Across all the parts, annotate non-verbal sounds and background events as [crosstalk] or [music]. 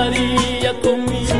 pasaría conmigo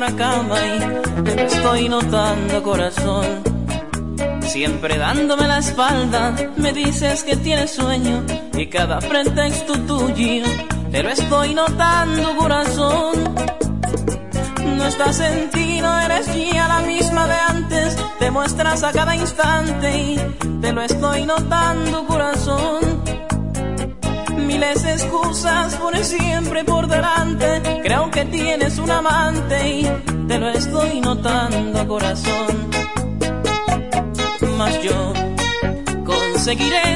nuestra cama y te estoy notando corazón. Siempre dándome la espalda, me dices que tienes sueño y cada pretexto tuyo te lo estoy notando corazón. No estás en ti, no eres ya la misma de antes, te muestras a cada instante y te lo estoy notando corazón miles excusas por siempre por delante. Creo que tienes un amante y te lo estoy notando, corazón. Mas yo conseguiré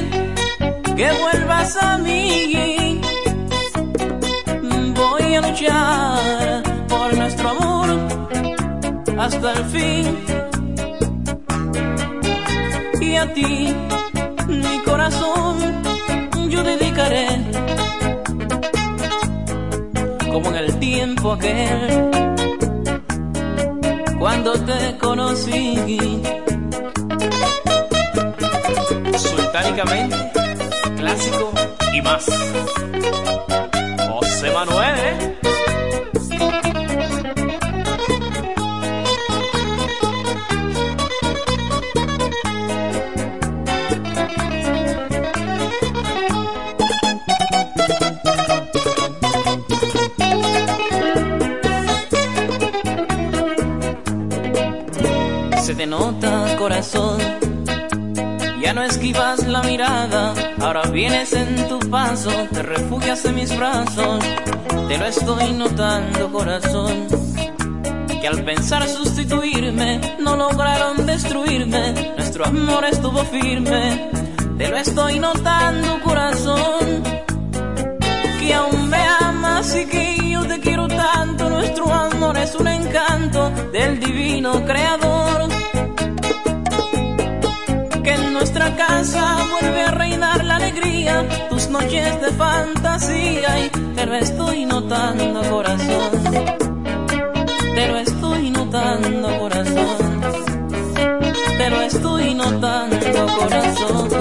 que vuelvas a mí. Voy a luchar por nuestro amor hasta el fin. Y a ti, como en el tiempo aquel cuando te conocí. Sultánicamente, clásico y más. José Manuel, Ya no esquivas la mirada, ahora vienes en tu paso, te refugias en mis brazos, te lo estoy notando corazón. Que al pensar sustituirme, no lograron destruirme, nuestro amor estuvo firme, te lo estoy notando corazón. Que aún me amas y que yo te quiero tanto, nuestro amor es un encanto del divino creador vuelve a reinar la alegría, tus noches de fantasía y te estoy notando corazón, te lo estoy notando corazón, te lo estoy notando corazón.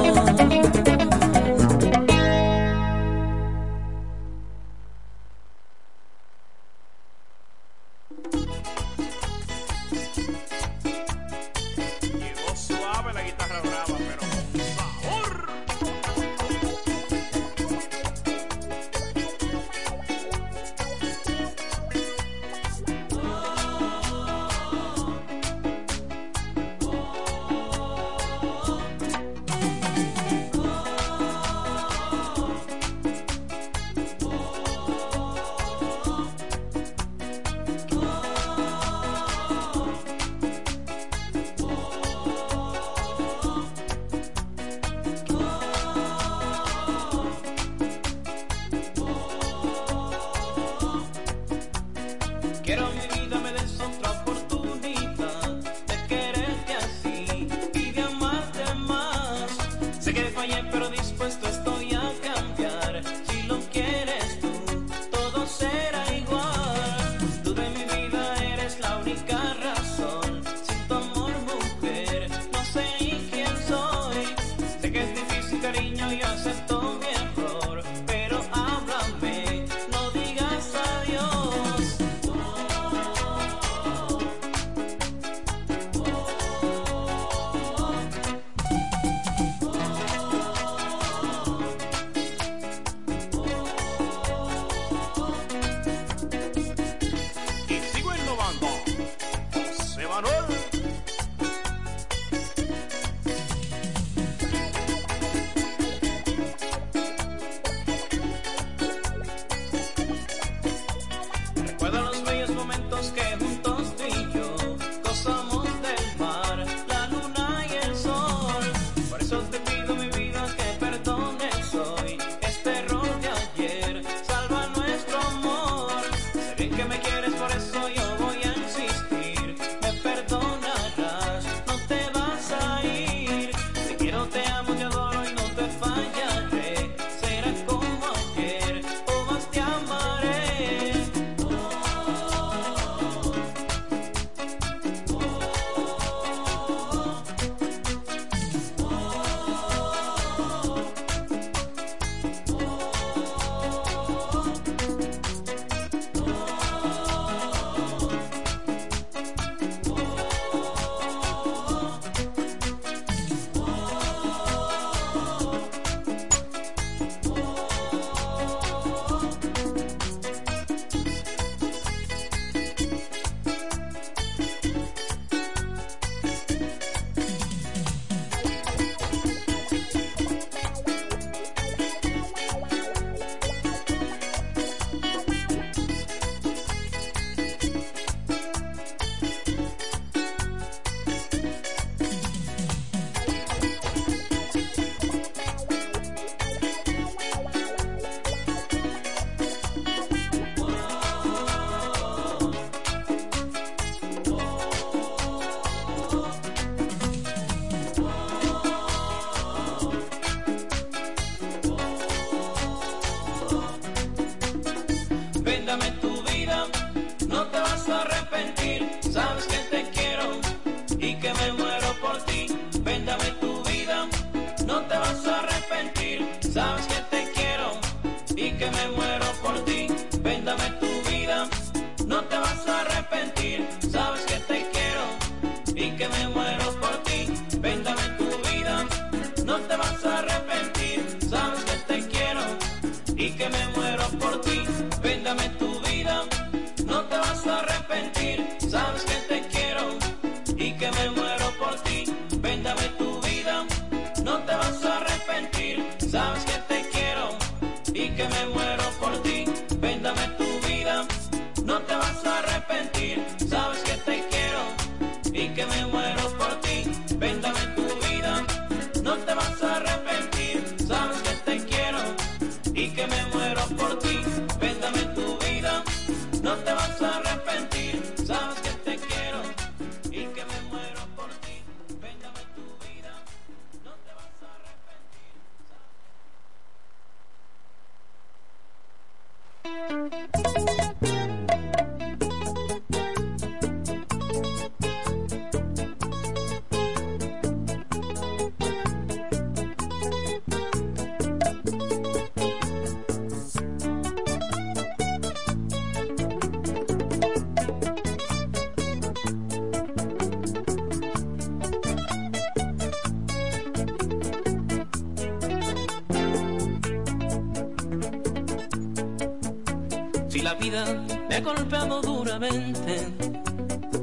Vida me ha golpeado duramente,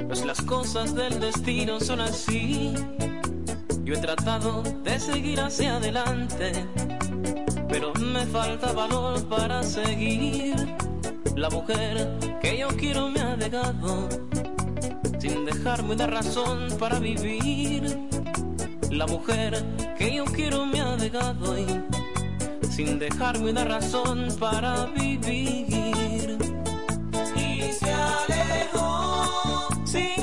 pues las cosas del destino son así. Yo he tratado de seguir hacia adelante, pero me falta valor para seguir. La mujer que yo quiero me ha dejado, sin dejarme una razón para vivir. La mujer que yo quiero me ha dejado y sin dejarme una razón para vivir. See?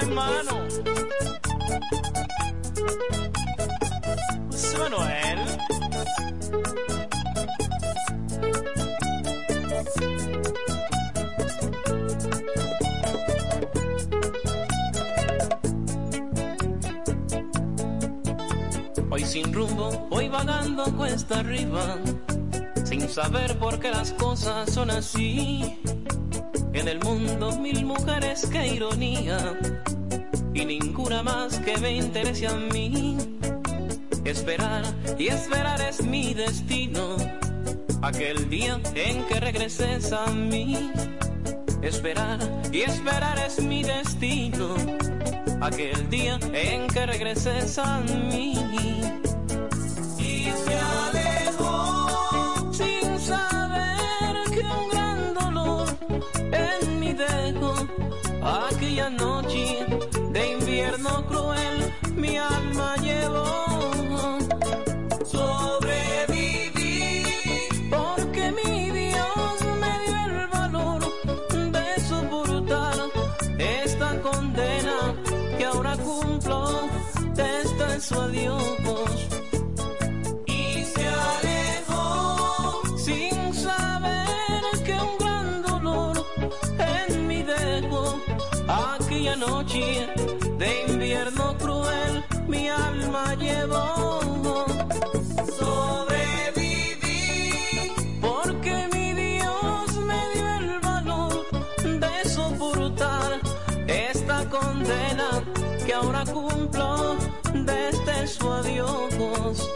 Con batuta en mano. José Manuel. Hoy sin rumbo, voy vagando cuesta arriba, sin saber por qué las cosas son así. En el mundo mil mujeres, qué ironía, y ninguna más que me interese a mí. Esperar y esperar es mi destino, aquel día en que regreses a mí. Esperar y esperar es mi destino, aquel día en que regreses a mí. De invierno cruel mi alma llevó. Sobreviví porque mi Dios me dio el valor de soportar esta condena que ahora cumplo desde su adiós.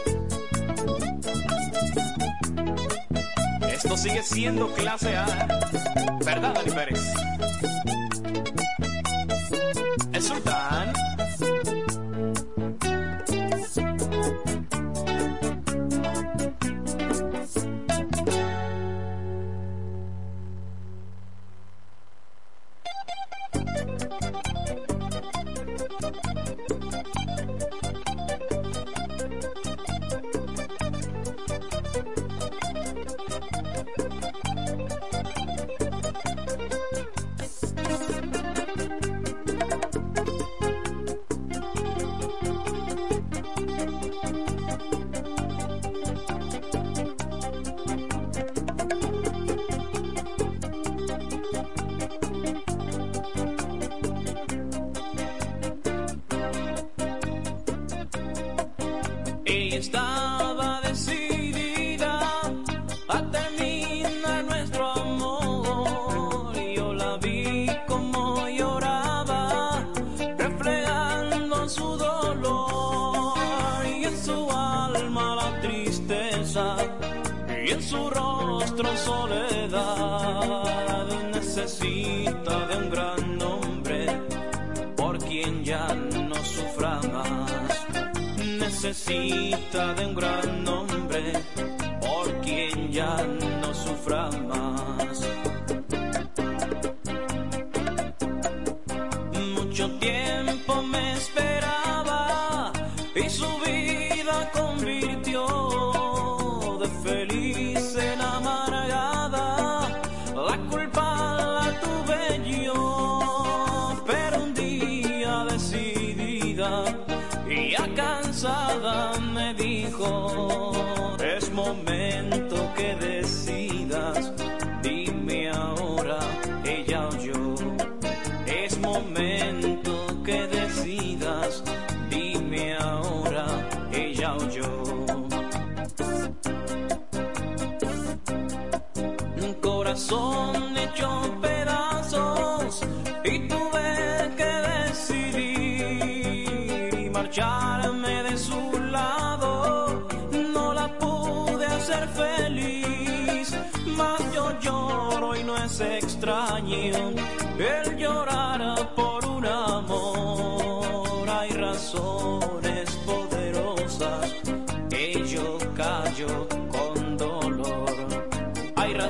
Esto sigue siendo clase A. ¿Verdad, Dani Pérez?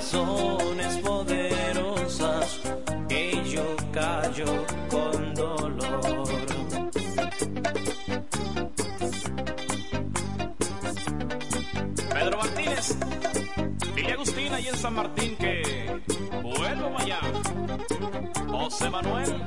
razones poderosas que yo callo con dolor. Pedro Martínez, dile Agustina y en San Martín que vuelvo allá. José Manuel.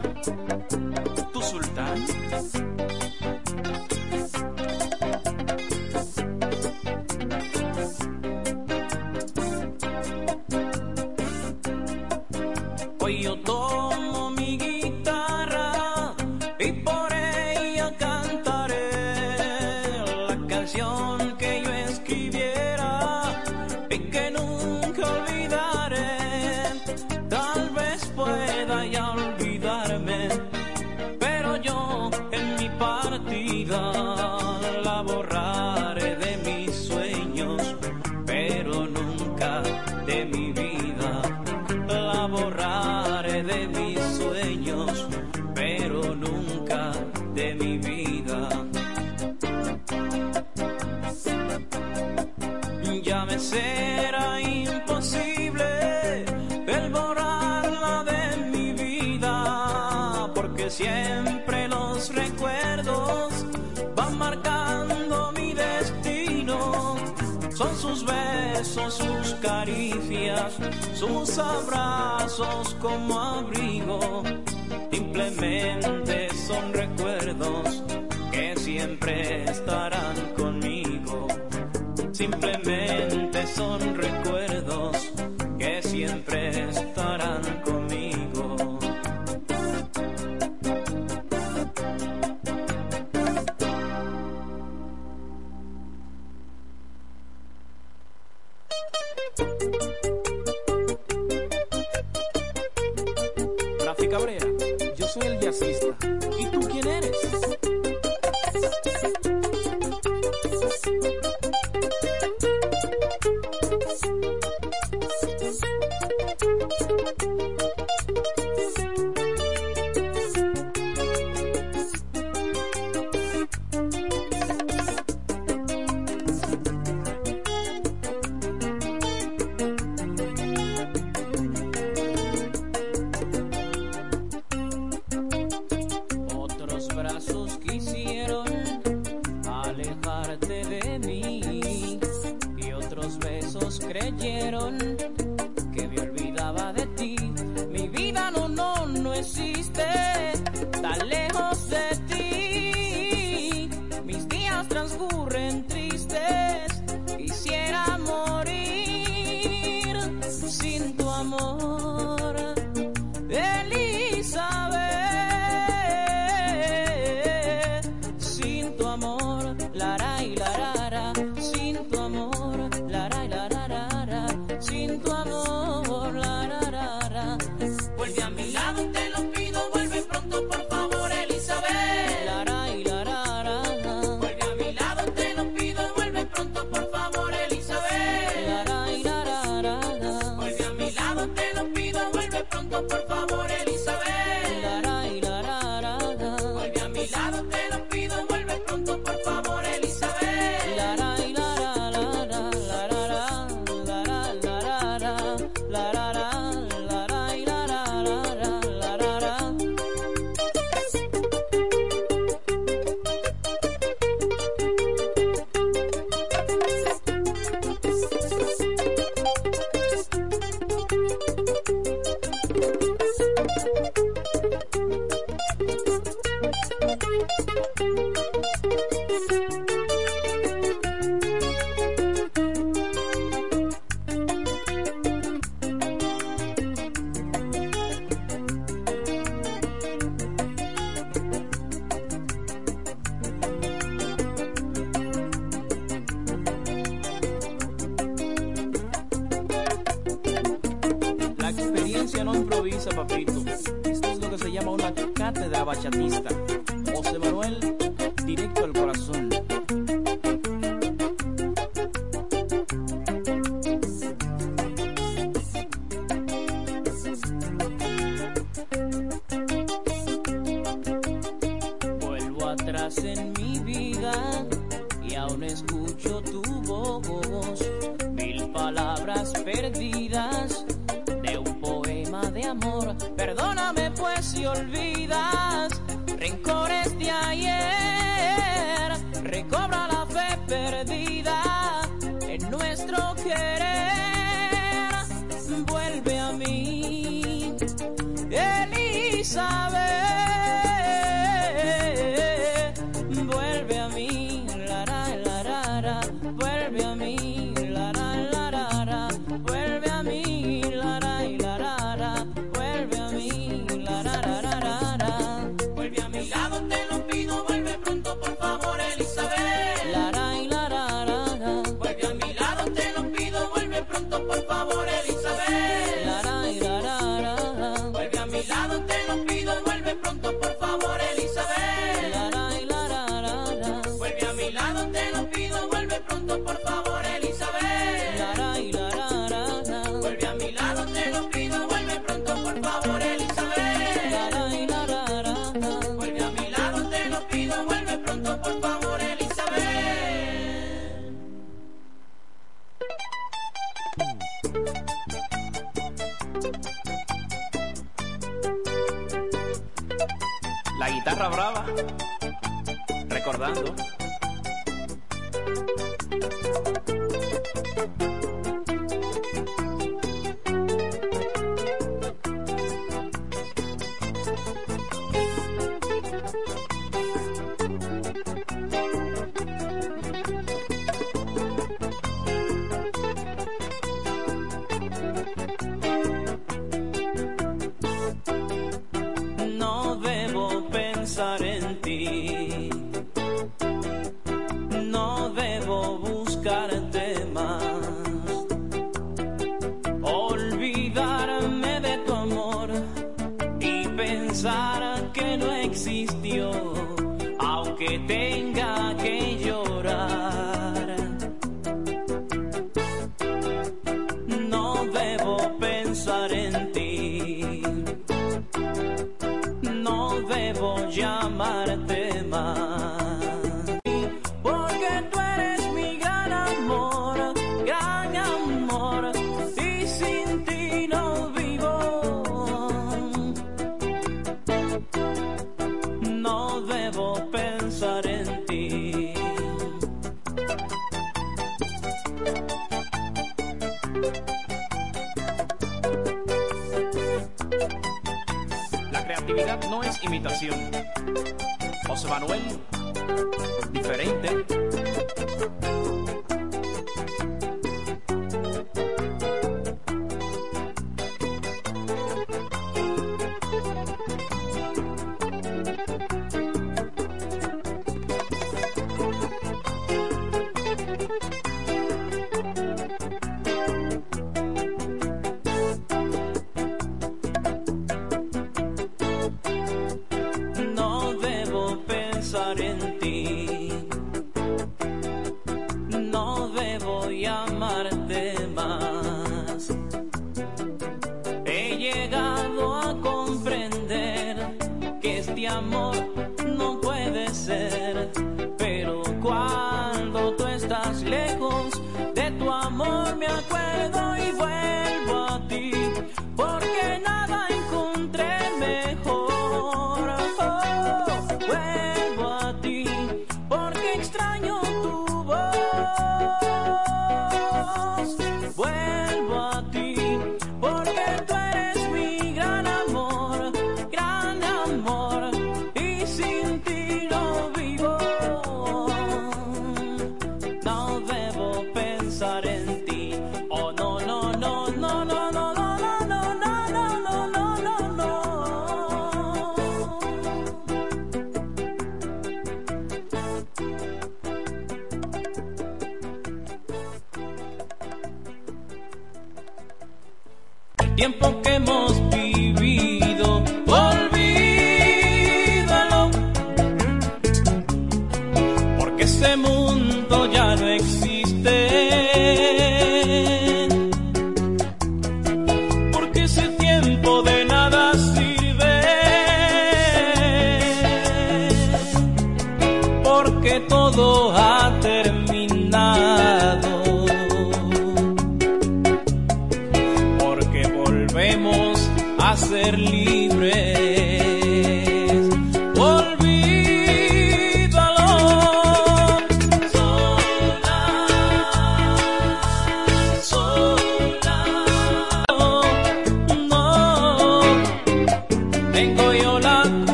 simplemente son recuerdos que siempre estarán conmigo, simplemente son recuerdos.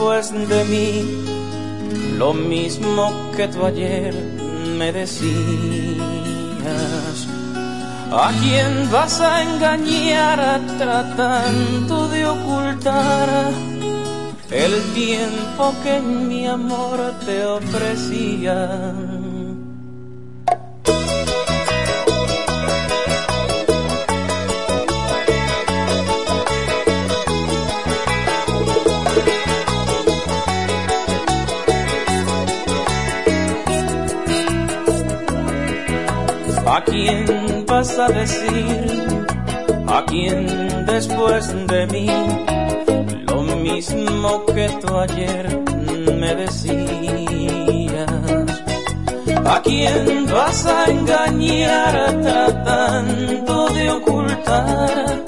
Después de mí? Lo mismo que tú ayer me decías. ¿A quién vas a engañar tratando de ocultar el tiempo que mi amor te ofrecía? A decir? ¿A quién después de mí? Lo mismo que tú ayer me decías. ¿A quién vas a engañar tratando de ocultar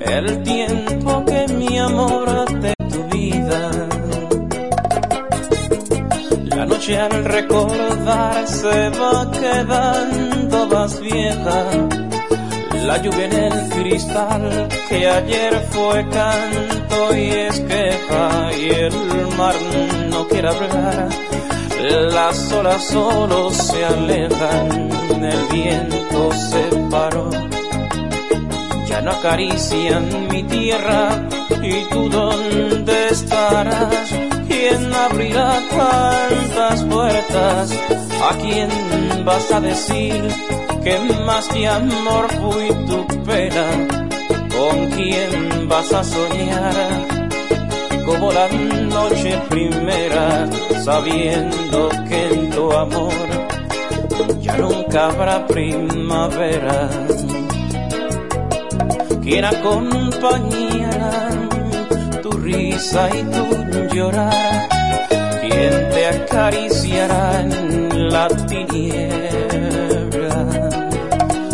el tiempo que mi amor vida? La noche al recordar se va quedando más vieja. La lluvia en el cristal que ayer fue canto y es queja y el mar no quiere hablar. Las olas solo se alejan, el viento se paró. Ya no acarician mi tierra y tú dónde estarás. ¿Quién abrirá tantas puertas? ¿A quién vas a decir que más que amor fui tu pena? ¿Con quién vas a soñar? Como la noche primera, sabiendo que en tu amor ya nunca habrá primavera. ¿Quién acompañará y tu llorar? ¿Quién te acariciará en la tiniebla.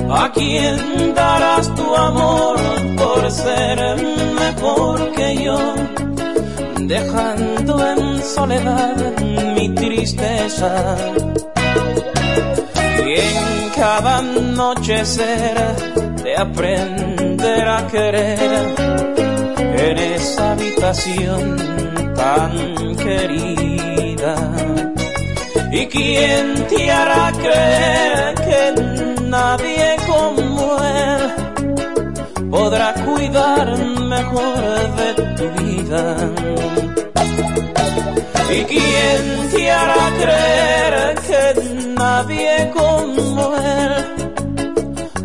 ¿A quién darás tu amor por ser mejor que yo? Dejando en soledad mi tristeza. Y cada anochecer de aprender a querer en esa habitación tan querida. ¿Y quién te hará creer que nadie como él podrá cuidar mejor de tu vida? ¿Y quién te hará creer que nadie como él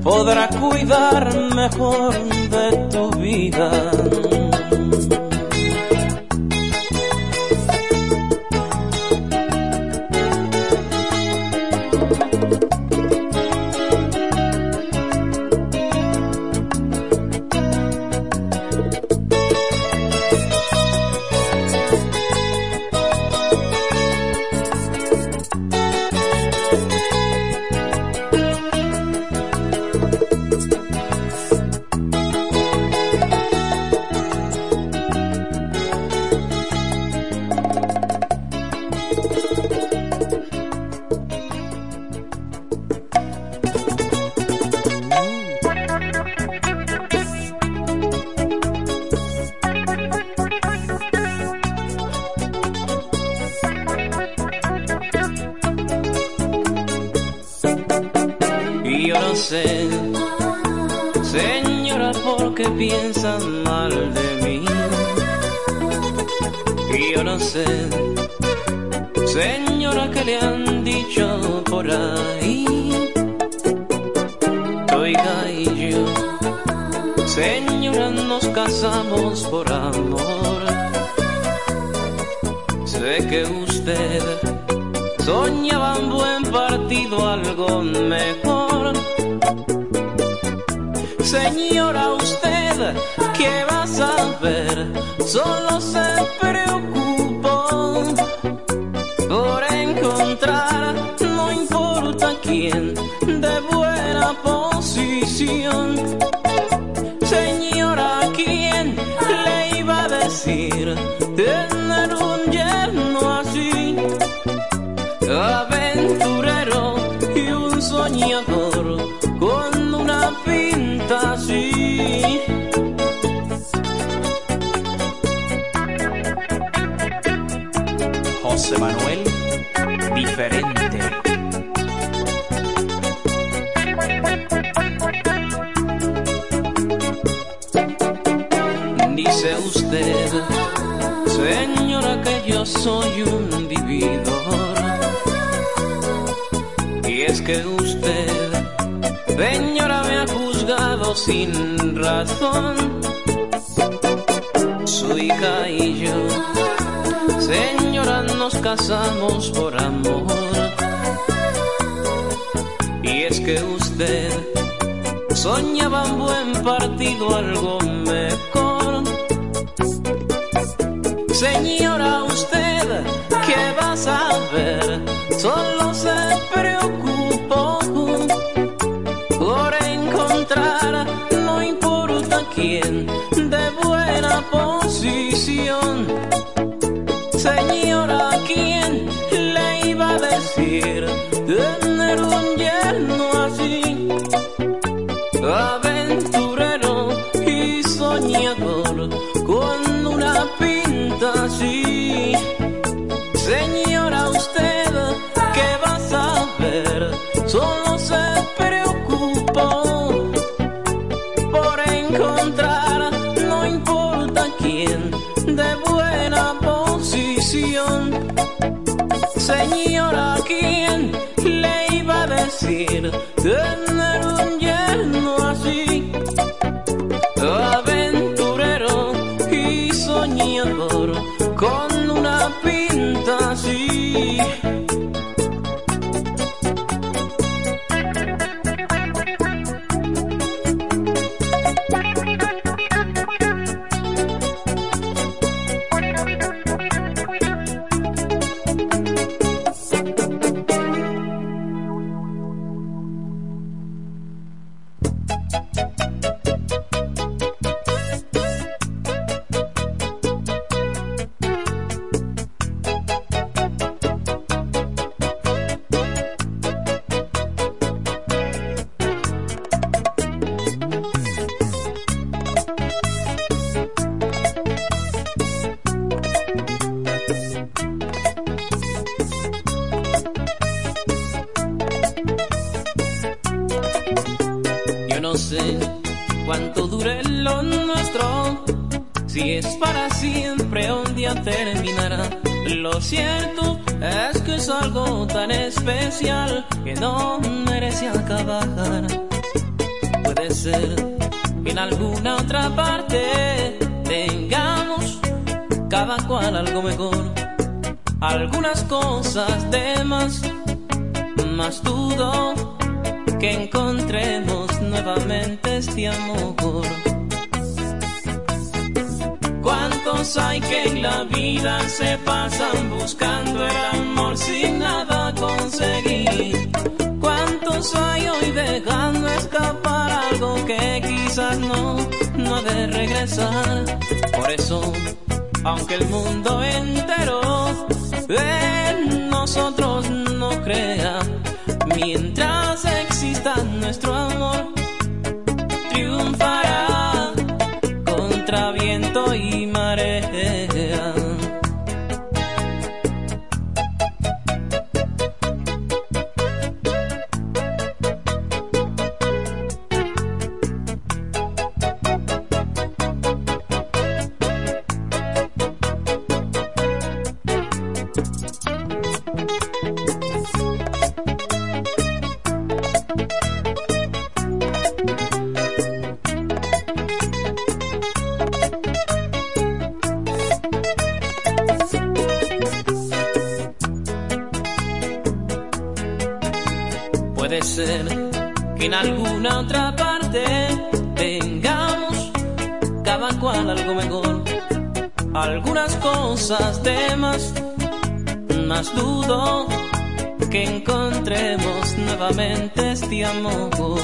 podrá cuidar mejor de tu vida? que usted, señora, me ha juzgado sin razón. Su hija y yo, señora, nos casamos por amor. Y es que usted soñaba un buen partido, algo mejor. Señora, usted, ¿qué va a saber? Solo se preocupa posición. Cosas de más, más dudo que encontremos nuevamente este amor. ¿Cuántos hay que en la vida se pasan buscando el amor sin nada conseguir? ¿Cuántos hay hoy dejando escapar algo que quizás no, no ha de regresar? Por eso, aunque el mundo entero en nosotros no crea, mientras exista nuestro amor, cosas de más, dudo que encontremos nuevamente este amor.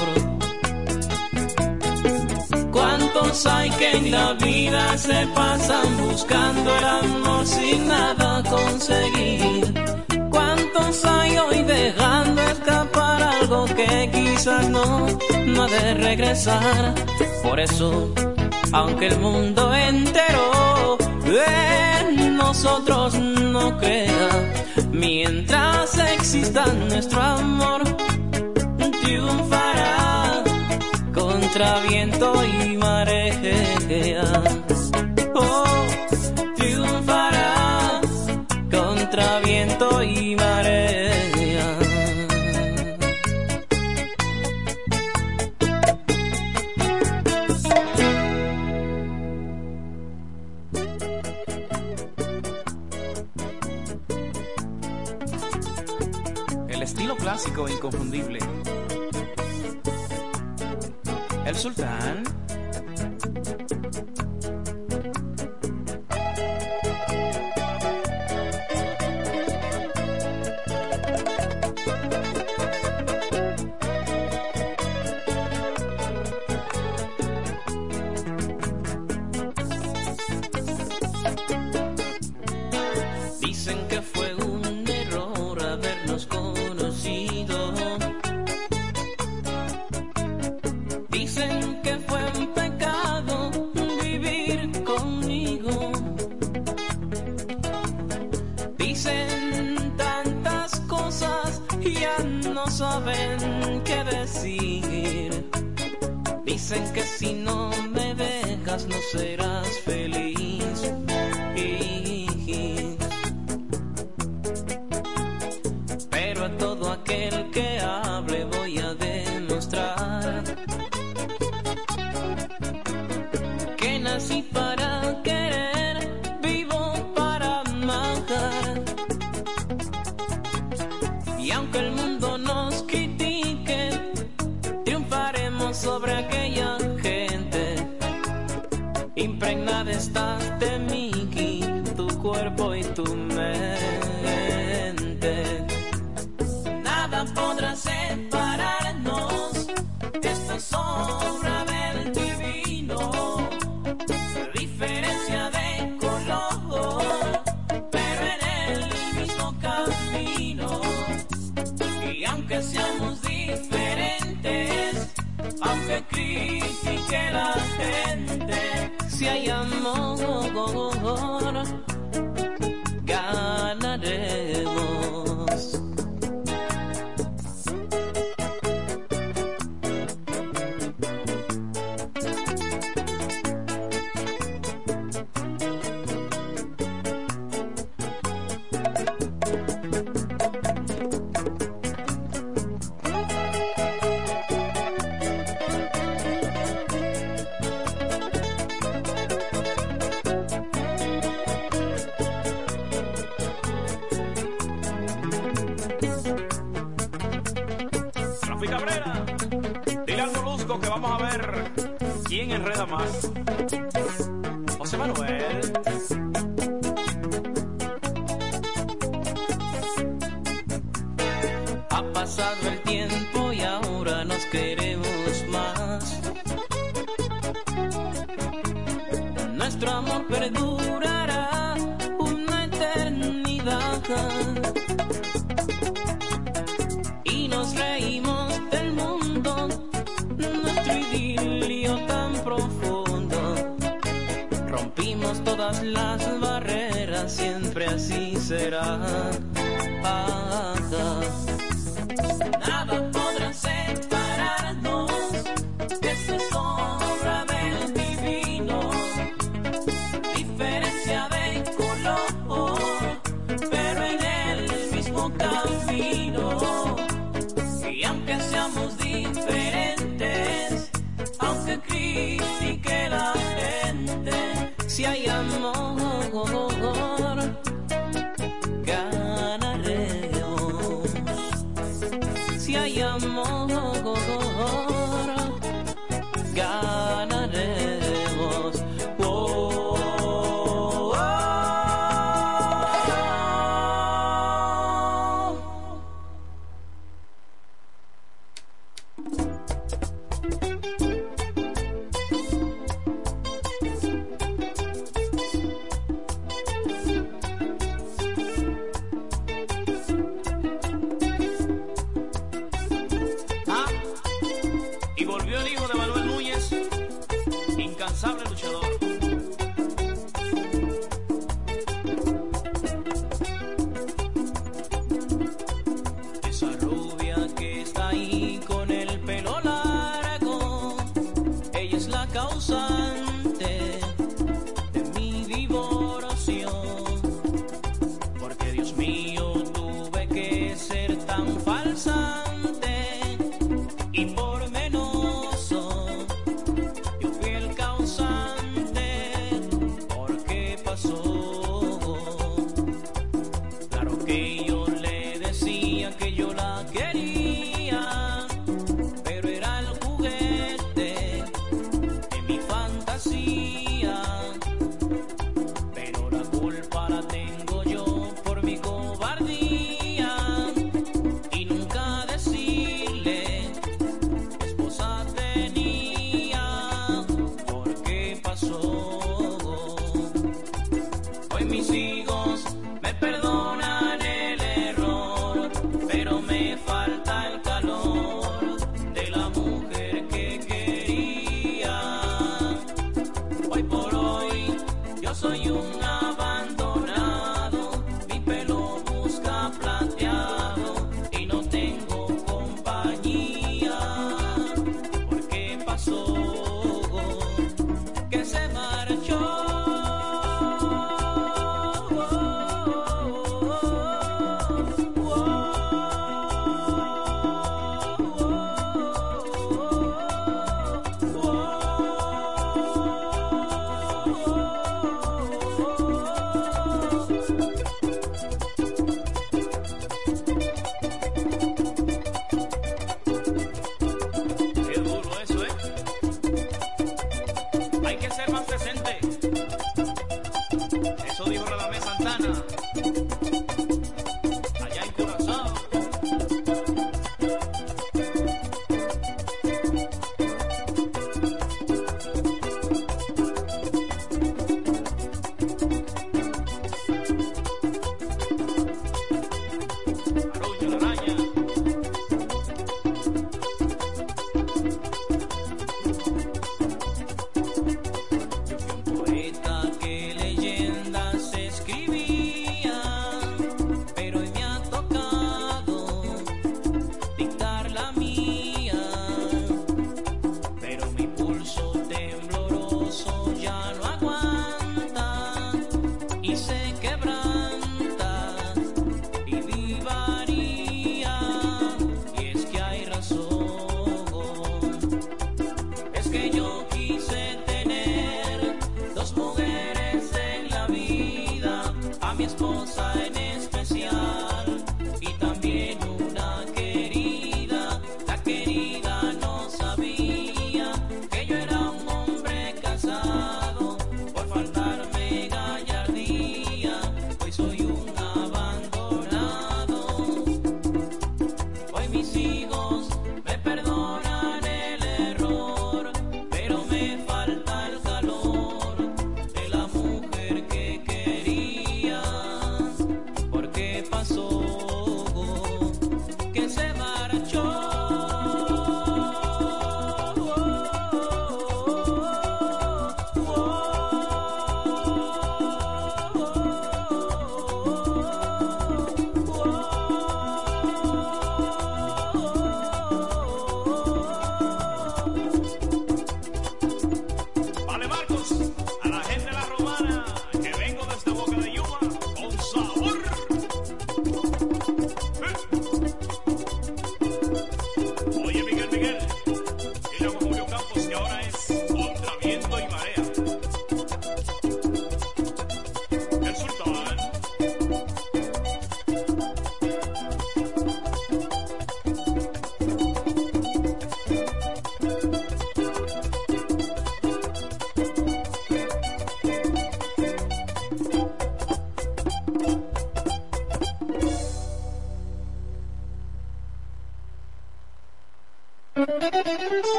¿Cuántos hay que en la vida se pasan buscando el amor sin nada conseguir? ¿Cuántos hay hoy dejando escapar algo que quizás no, no ha de regresar? Por eso, aunque el mundo entero en nosotros no crea, mientras exista nuestro amor, triunfará contra viento y marea.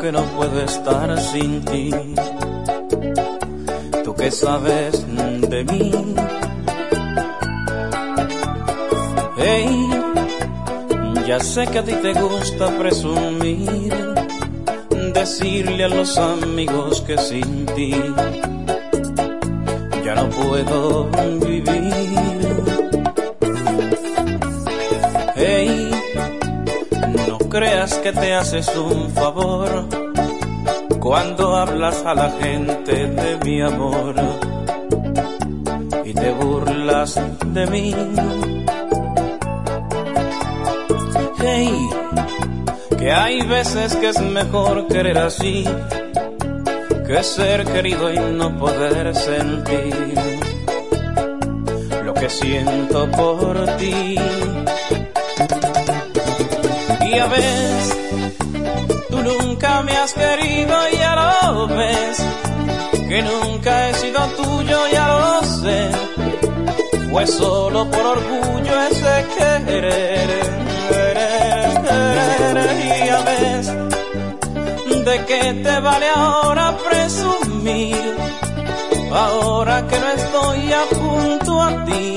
Que no puedo estar sin ti. Tú que sabes de mí. Hey, ya sé que a ti te gusta presumir, decirle a los amigos que sin ti ya no puedo vivir. Creas que te haces un favor cuando hablas a la gente de mi amor y te burlas de mí. Hey, que hay veces que es mejor querer así que ser querido y no poder sentir lo que siento por ti. Y a veces tú nunca me has querido, ya lo ves, que nunca he sido tuyo, ya lo sé, fue solo por orgullo ese querer, y a veces, ¿de qué te vale ahora presumir? Ahora que no estoy ya junto a ti,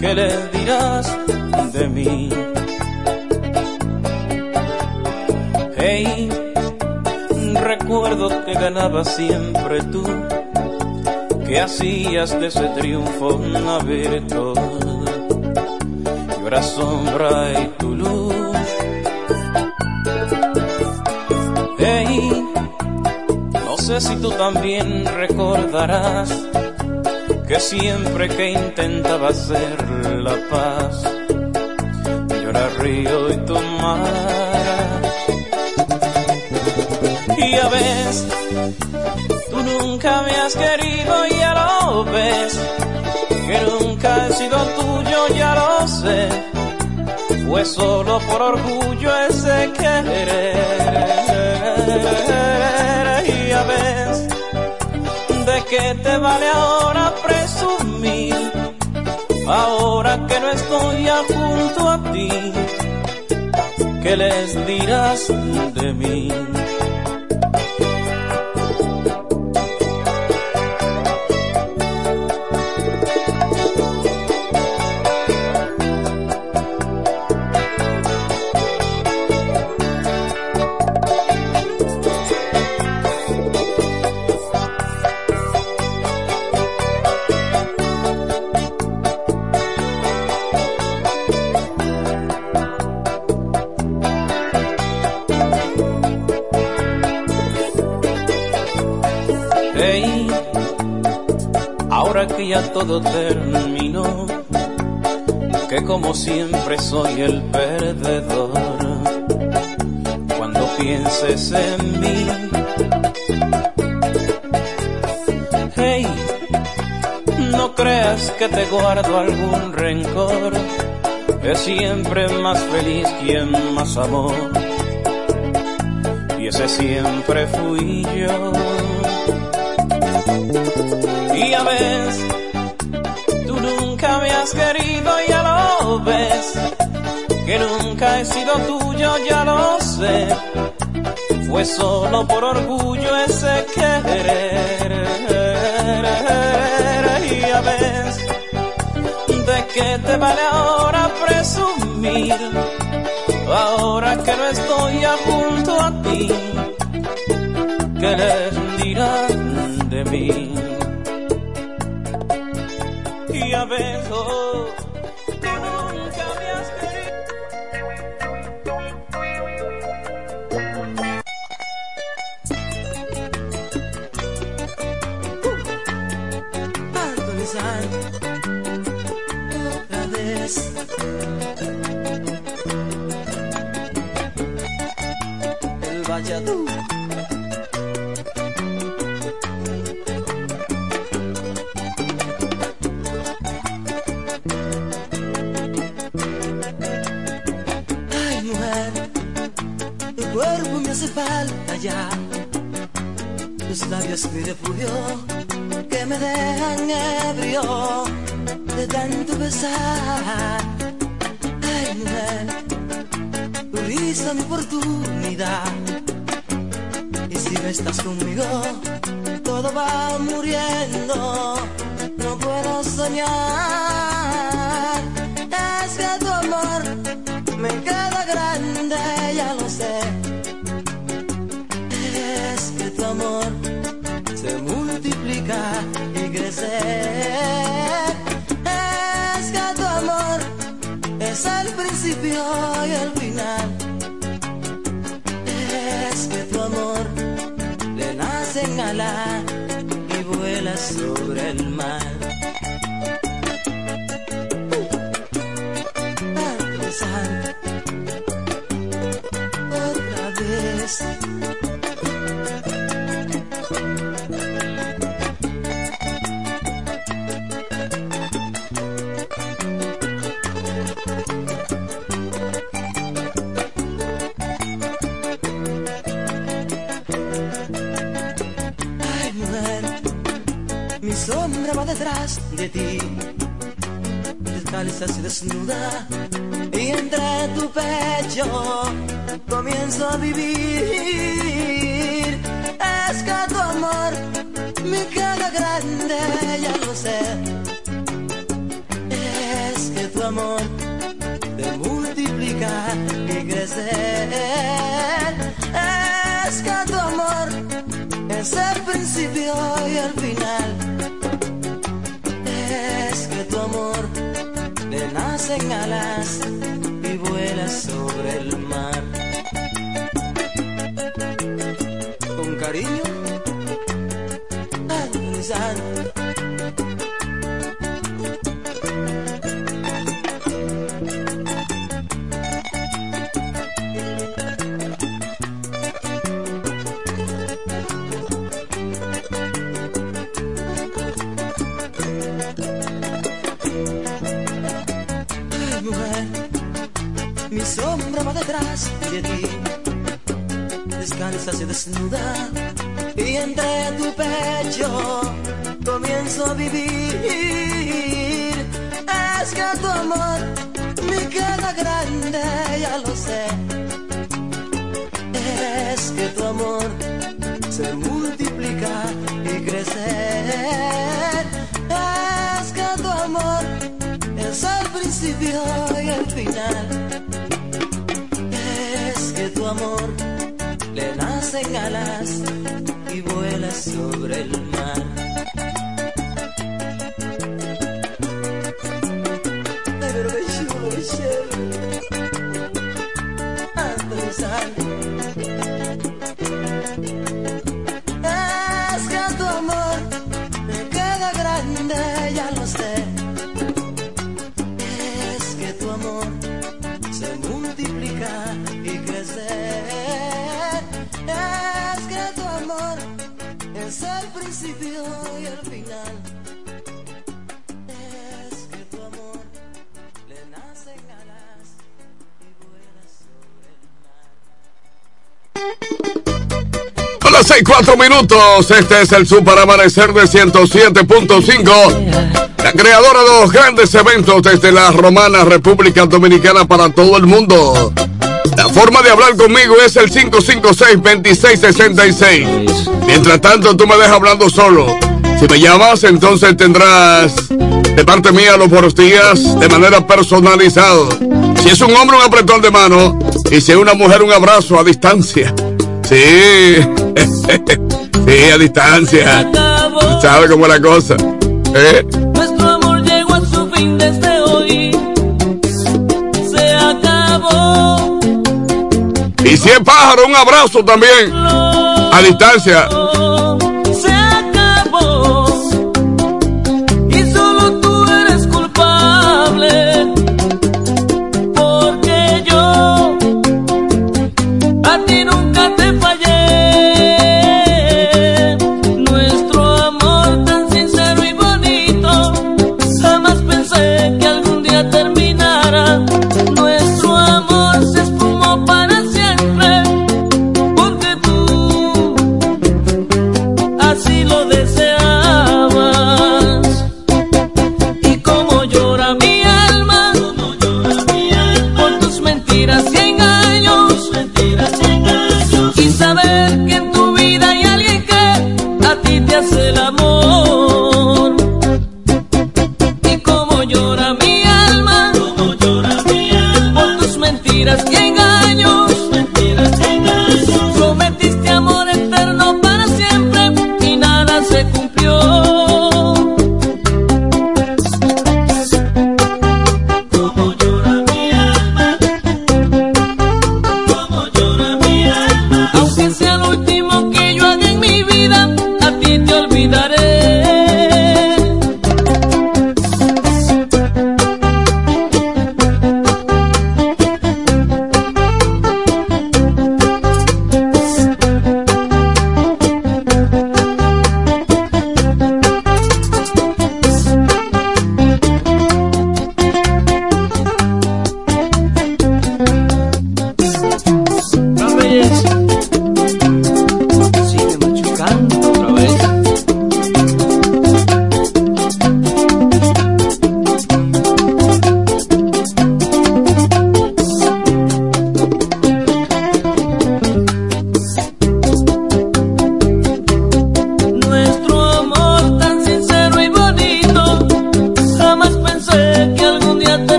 ¿qué le dirás de mí? Que ganabas siempre tú, que hacías de ese triunfo una virtud. Y ahora sombra y tu luz. Hey, no sé si tú también recordarás que siempre que intentaba hacer la paz, yo era río y tu mar ya ves, tú nunca me has querido, y ya lo ves, que nunca he sido tuyo, ya lo sé, fue solo por orgullo ese querer, y ya ves, de qué te vale ahora presumir, ahora que no estoy ya junto a ti, ¿qué les dirás de mí? Todo terminó, que como siempre soy el perdedor. Cuando pienses en mí. Hey, no creas que te guardo algún rencor, es siempre más feliz quien más amó. Y ese siempre fui yo. Y a ves, que nunca he sido tuyo, ya lo sé. Fue solo por orgullo ese querer. Y a ves, ¿de qué te vale ahora presumir? Ahora que no estoy a ti, besar. Ay, mujer, tu risa mi oportunidad. Y si no estás conmigo, todo va muriendo. No puedo soñar. Descalza nacen que tu amor se multiplica y crece. Es que tu amor es el principio y el final. Es que tu amor le nacen alas y vuela sobre el mar. 34 minutos. Este es el Super Amanecer de 107.5. La creadora de los grandes eventos desde la romana República Dominicana para todo el mundo. La forma de hablar conmigo es el 556-2666. Mientras tanto, tú me dejas hablando solo. Si me llamas, entonces tendrás de parte mía los buenos días de manera personalizada. Si es un hombre, un apretón de mano. Y si es una mujer, un abrazo a distancia. Sí, [laughs] sí, a distancia. ¿Sabe cómo es la cosa? ¿Eh? Nuestro amor llegó a su fin desde hoy. Se acabó. Y si es pájaro, un abrazo también. A distancia.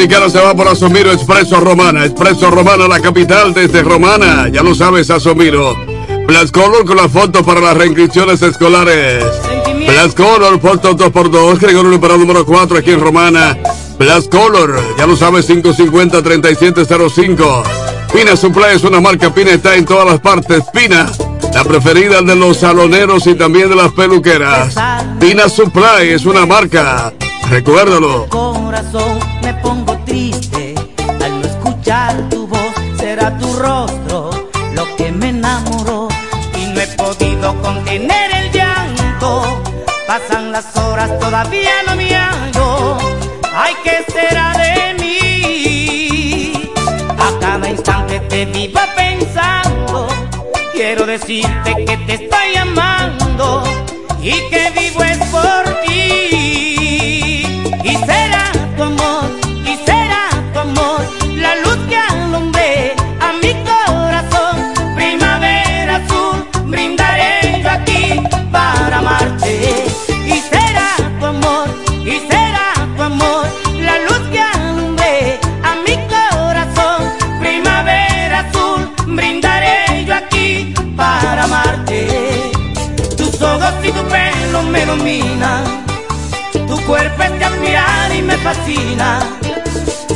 Dominicana se va por Asomiro Expreso Romana. Expreso Romana, la capital desde Romana. Ya lo sabes, Asomiro. Plus Color con las fotos para las reinscripciones escolares. Plus Color, fotos 2x2, Gregorio Liberado número 4 aquí en Romana. Plus Color, ya lo sabes, 550-3705. Pina Supply es una marca, Pina está en todas las partes. Pina, la preferida de los saloneros y también de las peluqueras. Pina Supply es una marca. Recuérdalo. corazón me todavía no me hallo. Ay, ¿qué será de mí? A cada instante te vivo pensando. Quiero decirte que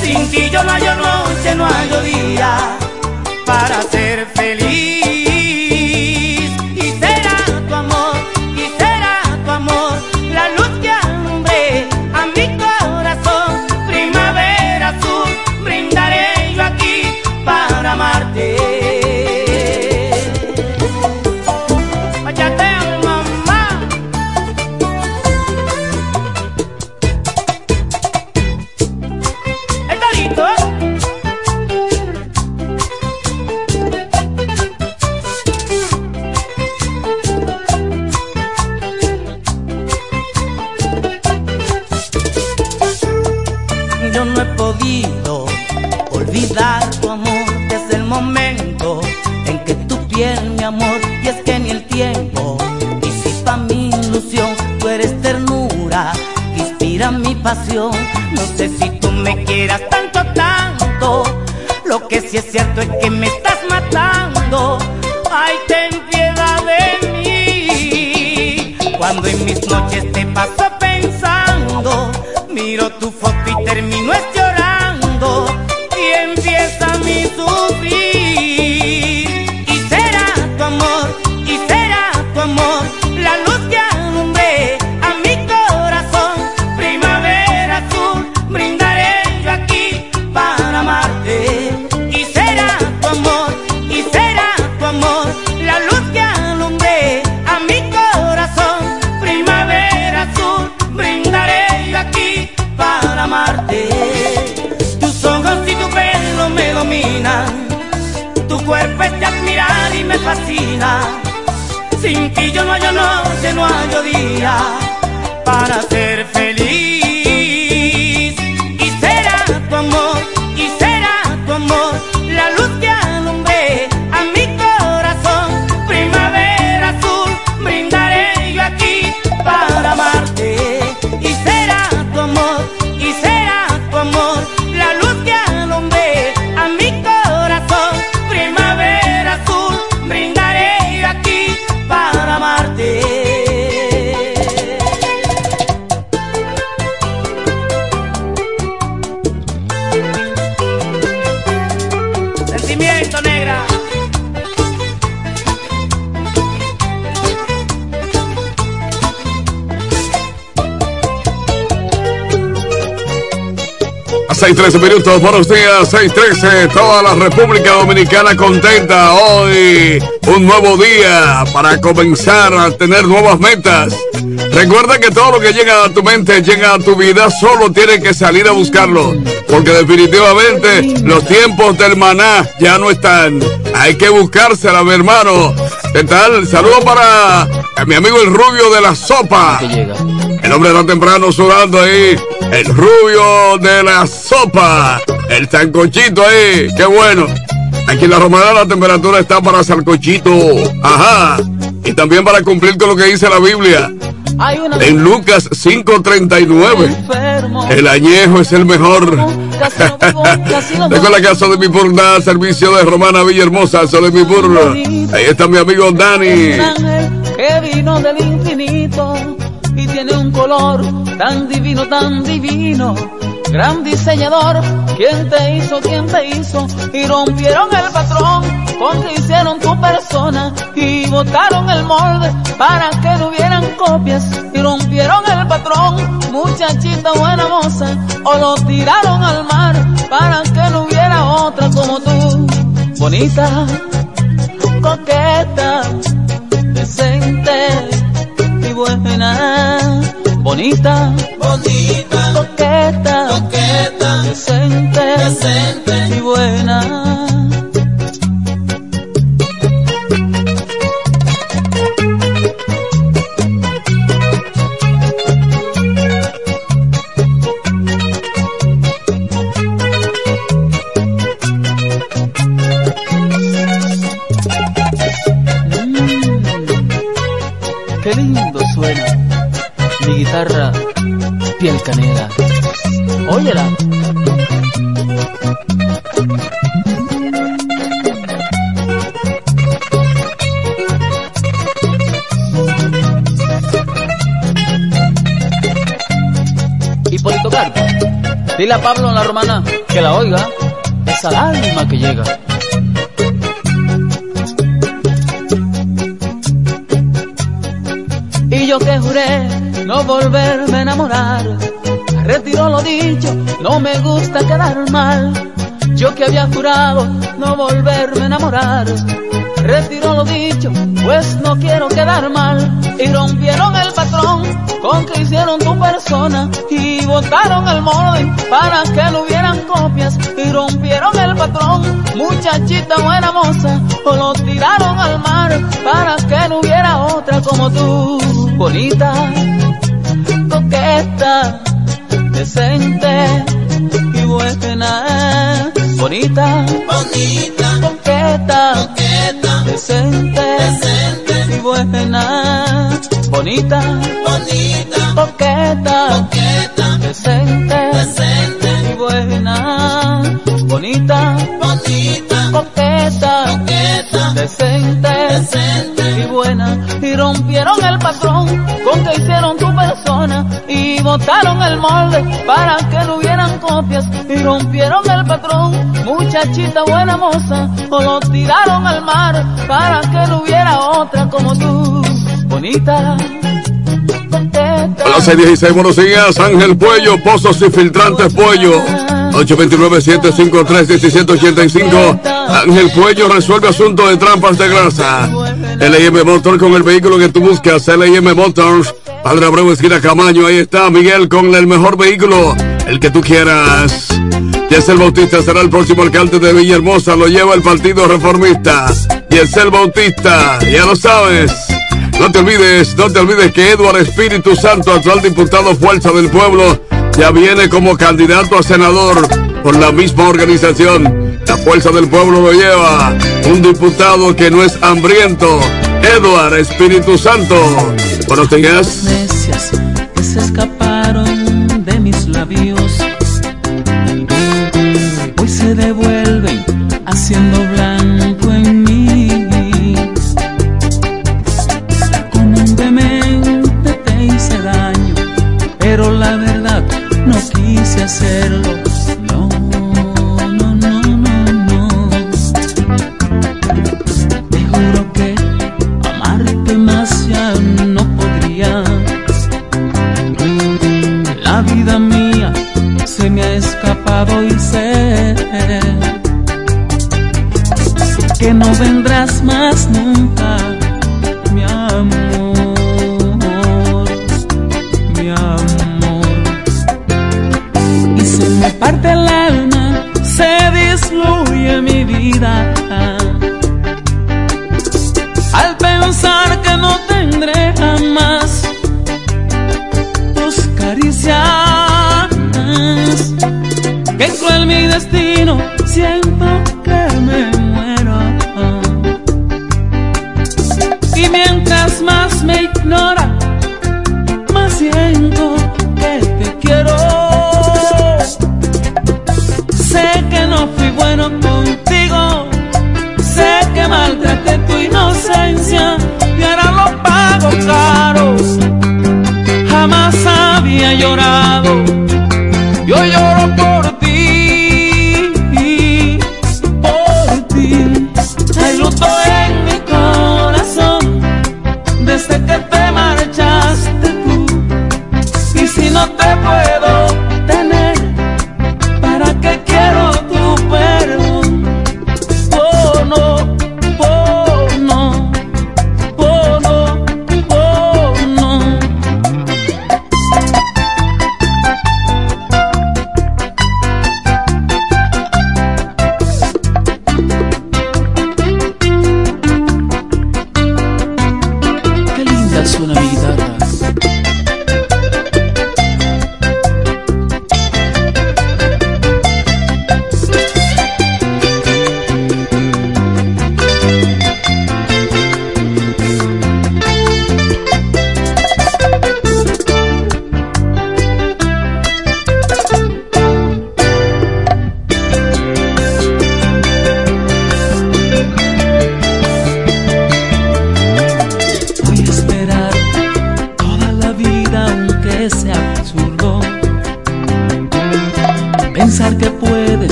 Sin ti yo no hallo noche, no hallo día para ser feliz. Tanto, tanto. Lo que sí es cierto es que me estás matando. No hallo noche, no hallo día para ser 6.13 minutos, buenos días, 6.13, toda la República Dominicana contenta hoy, un nuevo día para comenzar a tener nuevas metas. Recuerda que todo lo que llega a tu mente llega a tu vida, solo tienes que salir a buscarlo, porque definitivamente los tiempos del maná ya no están. Hay que buscársela, mi hermano. ¿Qué tal? Saludos para mi amigo el rubio de la sopa. El hombre está temprano sudando ahí. El rubio de la sopa. El sancochito ahí. Qué bueno. Aquí en la Romana la temperatura está para sancochito. Ajá. Y también para cumplir con lo que dice la Biblia. En Lucas 5:39. enfermo. El añejo es el mejor. [laughs] Tengo la casa de mi burla, servicio de Romana Villahermosa, de mi burla. Ahí está mi amigo Dani. Que vino del infinito y tiene un color tan divino, tan divino. Gran diseñador, ¿quién te hizo? ¿Quién te hizo? Y rompieron el patrón con hicieron tu persona y botaron el molde para que no hubieran copias y rompieron el patrón, muchachita buena moza, o lo tiraron al mar para que no hubiera otra como tú, bonita, coqueta, decente bonita, bonita, coqueta, coqueta, decente, decente. Y buena. Dile a Pablo en la romana que la oiga, es al alma que llega. Y yo que juré no volverme a enamorar, retiro lo dicho, no me gusta quedar mal. Yo que había jurado no volverme a enamorar, retiro lo dicho, pues no quiero quedar mal. Y rompieron el patrón. Con que hicieron tu persona y botaron el molde para que no hubieran copias. Y rompieron el patrón, muchachita buena moza, o lo tiraron al mar para que no hubiera otra como tú, bonita, coqueta, decente y buena, bonita, bonita, coqueta, coqueta, decente decente buena, bonita, bonita, coqueta, coqueta, decente decente. y buena, bonita, bonita, coqueta, coqueta, decente decente. y buena. Y rompieron el patrón con que hicieron y botaron el molde para que no hubieran copias y rompieron el patrón. Muchachita buena moza o lo tiraron al mar para que no hubiera otra como tú bonita coqueta A las 6:16, buenos días. Ángel Puello, Pozos y Filtrantes Puello. 829-753-1785. Ángel Puello resuelve asuntos de trampas de grasa. LIM Motor con el vehículo que tú buscas. LIM Motors. Padre Abreu, esquina Camaño. Ahí está Miguel con el mejor vehículo. El que tú quieras. Yesel Bautista será el próximo alcalde de Villahermosa. Lo lleva el Partido Reformista. Yesel Bautista, ya lo sabes. No te olvides, no te olvides que Eduardo Espíritu Santo, actual diputado Fuerza del Pueblo, ya viene como candidato a senador por la misma organización. La Fuerza del Pueblo lo lleva. Un diputado que no es hambriento. Eduardo Espíritu Santo. Buenos días. hoy se devuelven haciendo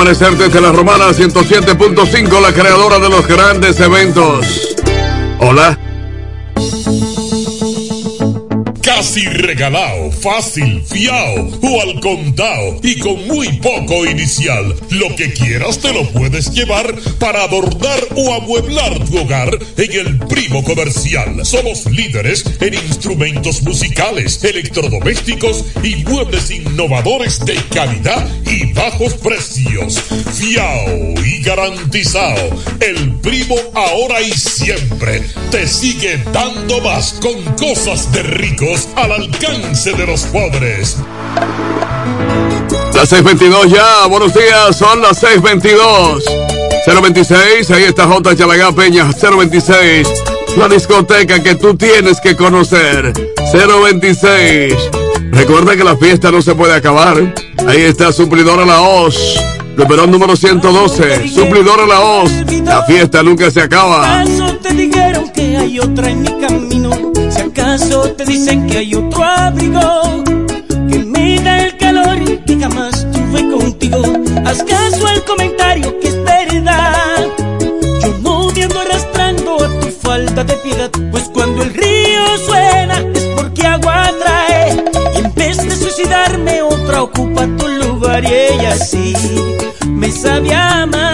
Amanecer desde la Romana 107.5, la creadora de los grandes eventos. Hola. Casi regalado, fácil, fiao o al contado y con muy poco inicial. Lo que quieras te lo puedes llevar para adornar o amueblar tu hogar en el Primo Comercial. Somos líderes en instrumentos musicales, electrodomésticos y muebles innovadores de calidad y bajos precios. Fiao y garantizado. El Primo ahora y siempre te sigue dando más con cosas de ricos al alcance de los pobres. Las 622 ya, buenos días, son las 622. 026, ahí está J. Chalagá Peña, 026. La discoteca que tú tienes que conocer, 026. Recuerda que la fiesta no se puede acabar. Ahí está Suplidora La Hoz, Luperón número 112. Suplidora La Hoz, la fiesta nunca se acaba. ¿Acaso te dijeron que hay otra en mi camino? Si acaso te dicen que hay otro abrigo que me da el calor que jamás tuve contigo. Haz caso al comentario que es verdad. Yo no me ando arrastrando a tu falta de piedad, pues cuando el río suena ella sí me sabe amar.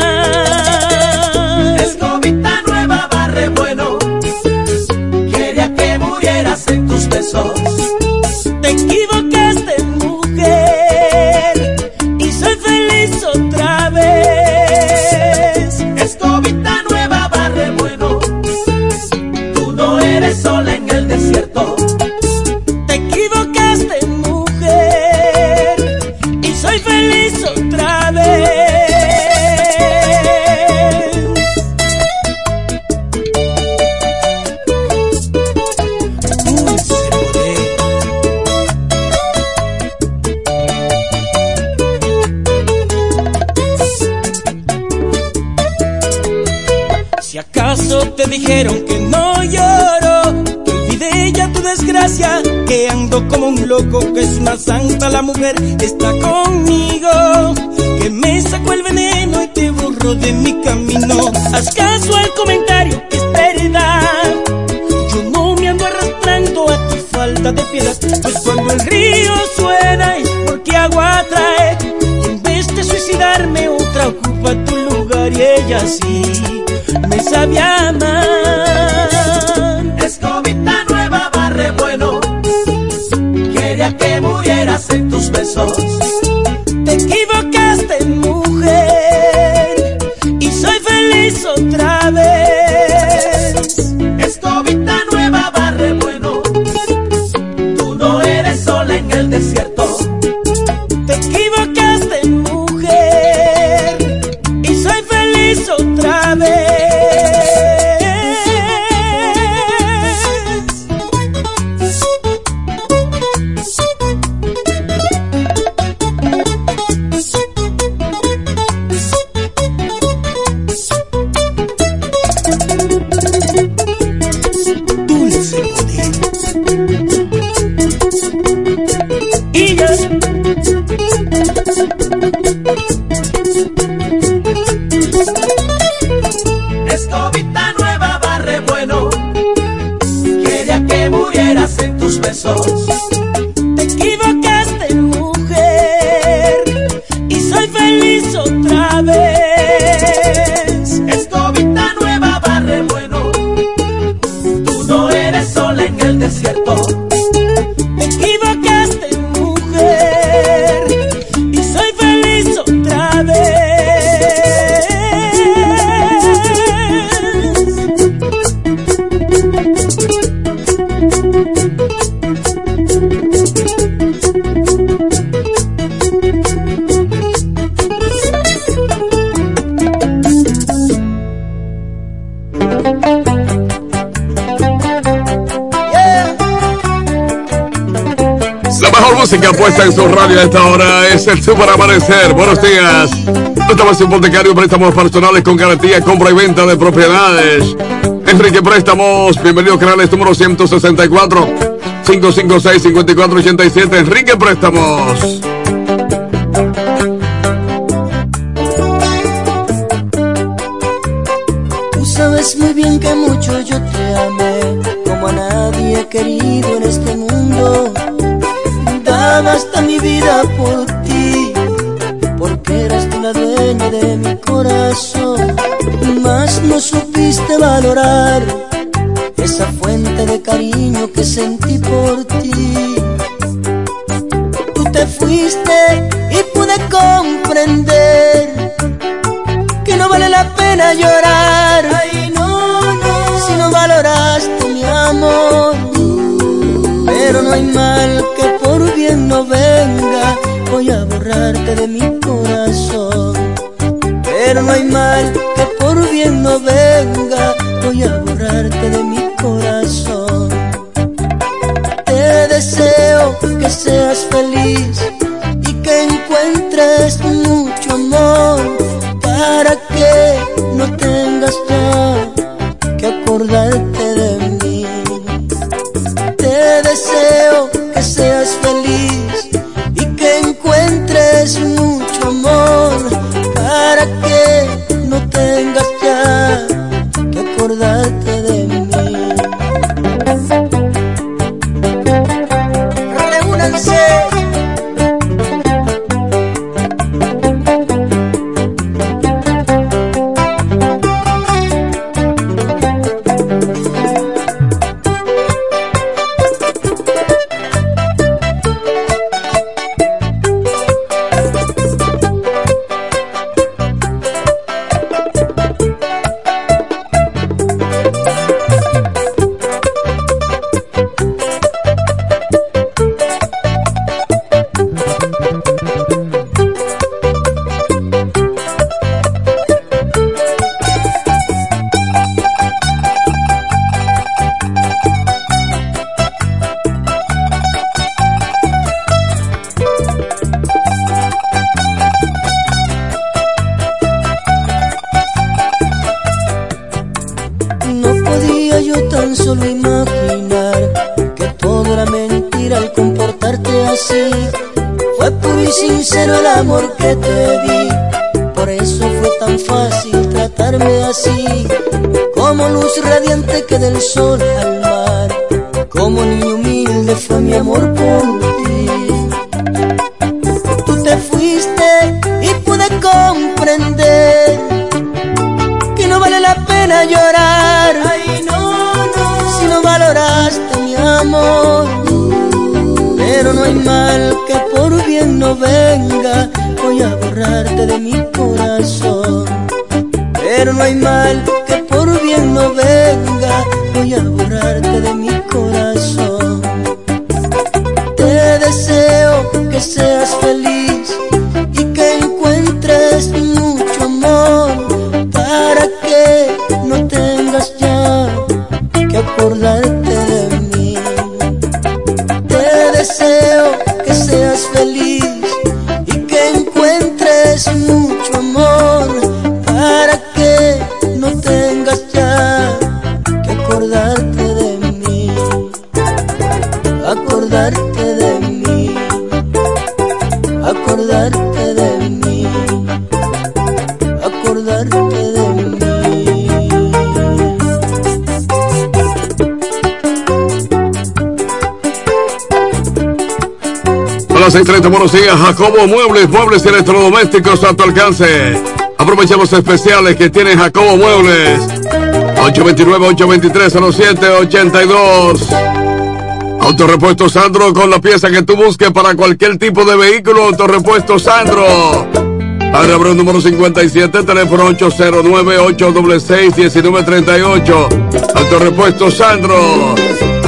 Pues cuando el río suena es porque agua trae. En vez de suicidarme, otra ocupa tu lugar y ella sí me sabe amar. Escobita nueva barre bueno. Quería que murieras en tus besos. En su radio a esta hora es el Super Amanecer. Buenos días. Estamos hipotecario, préstamos personales con garantía, compra y venta de propiedades. Enrique Préstamos, bienvenido canales número 164 556 5487. Enrique Préstamos. Tú sabes muy bien que Daba hasta mi vida por ti, porque eres tú la dueña de mi corazón. Más no supiste valorar esa fuente de cariño que sentí por ti. Tú te fuiste y pude comprender que no vale la pena llorar. Ay, no, no, si no valoraste mi amor. Pero no hay mal que no venga. Voy a borrarte de mi corazón. Pero no hay mal que por bien no venga. Voy a borrarte de mi corazón. Te deseo que seas Acordarte de mí. Acordarte de mí. A las 6:30, buenos días. Jacobo Muebles, muebles y electrodomésticos a tu alcance. Aprovecha los especiales que tiene Jacobo Muebles. 829-823-0782. Autorepuesto Sandro con la pieza que tú busques para cualquier tipo de vehículo. Autorepuesto Sandro. Padre Abreu número 57, teléfono 809-866-1938. Autorepuesto Sandro.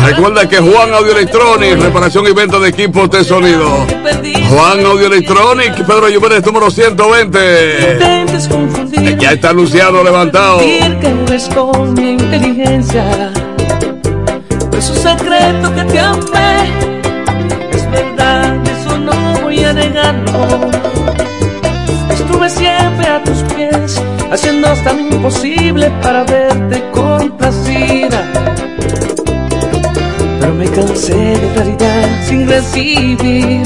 Recuerda que Juan Audio Electronic, reparación y venta de equipos de sonido. Juan Audio Electronic, Pedro Lluveres número 120. intentes confundir. Ya está Luciano levantado. Decir que eres con mi inteligencia. Fue su secreto que te amé. Es verdad, eso no voy a negarlo. Estuve siempre a tus pies, haciendo hasta lo imposible para verte complacida. Pero me cansé de claridad sin recibir.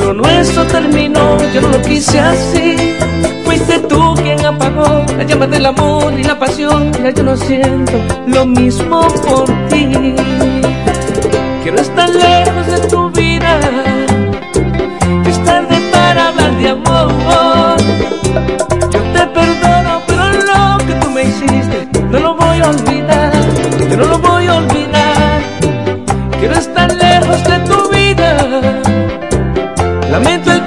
Lo nuestro terminó, yo no lo quise así. Fuiste tú quien apagó la llama del amor y la pasión. Ya yo no siento lo mismo por ti. Quiero estar lejos de tu vida. Es tarde para hablar de amor. Yo te perdono, pero lo que tú me hiciste no lo voy a olvidar. Yo no lo voy a olvidar. Quiero estar lejos de tu vida. Lamento el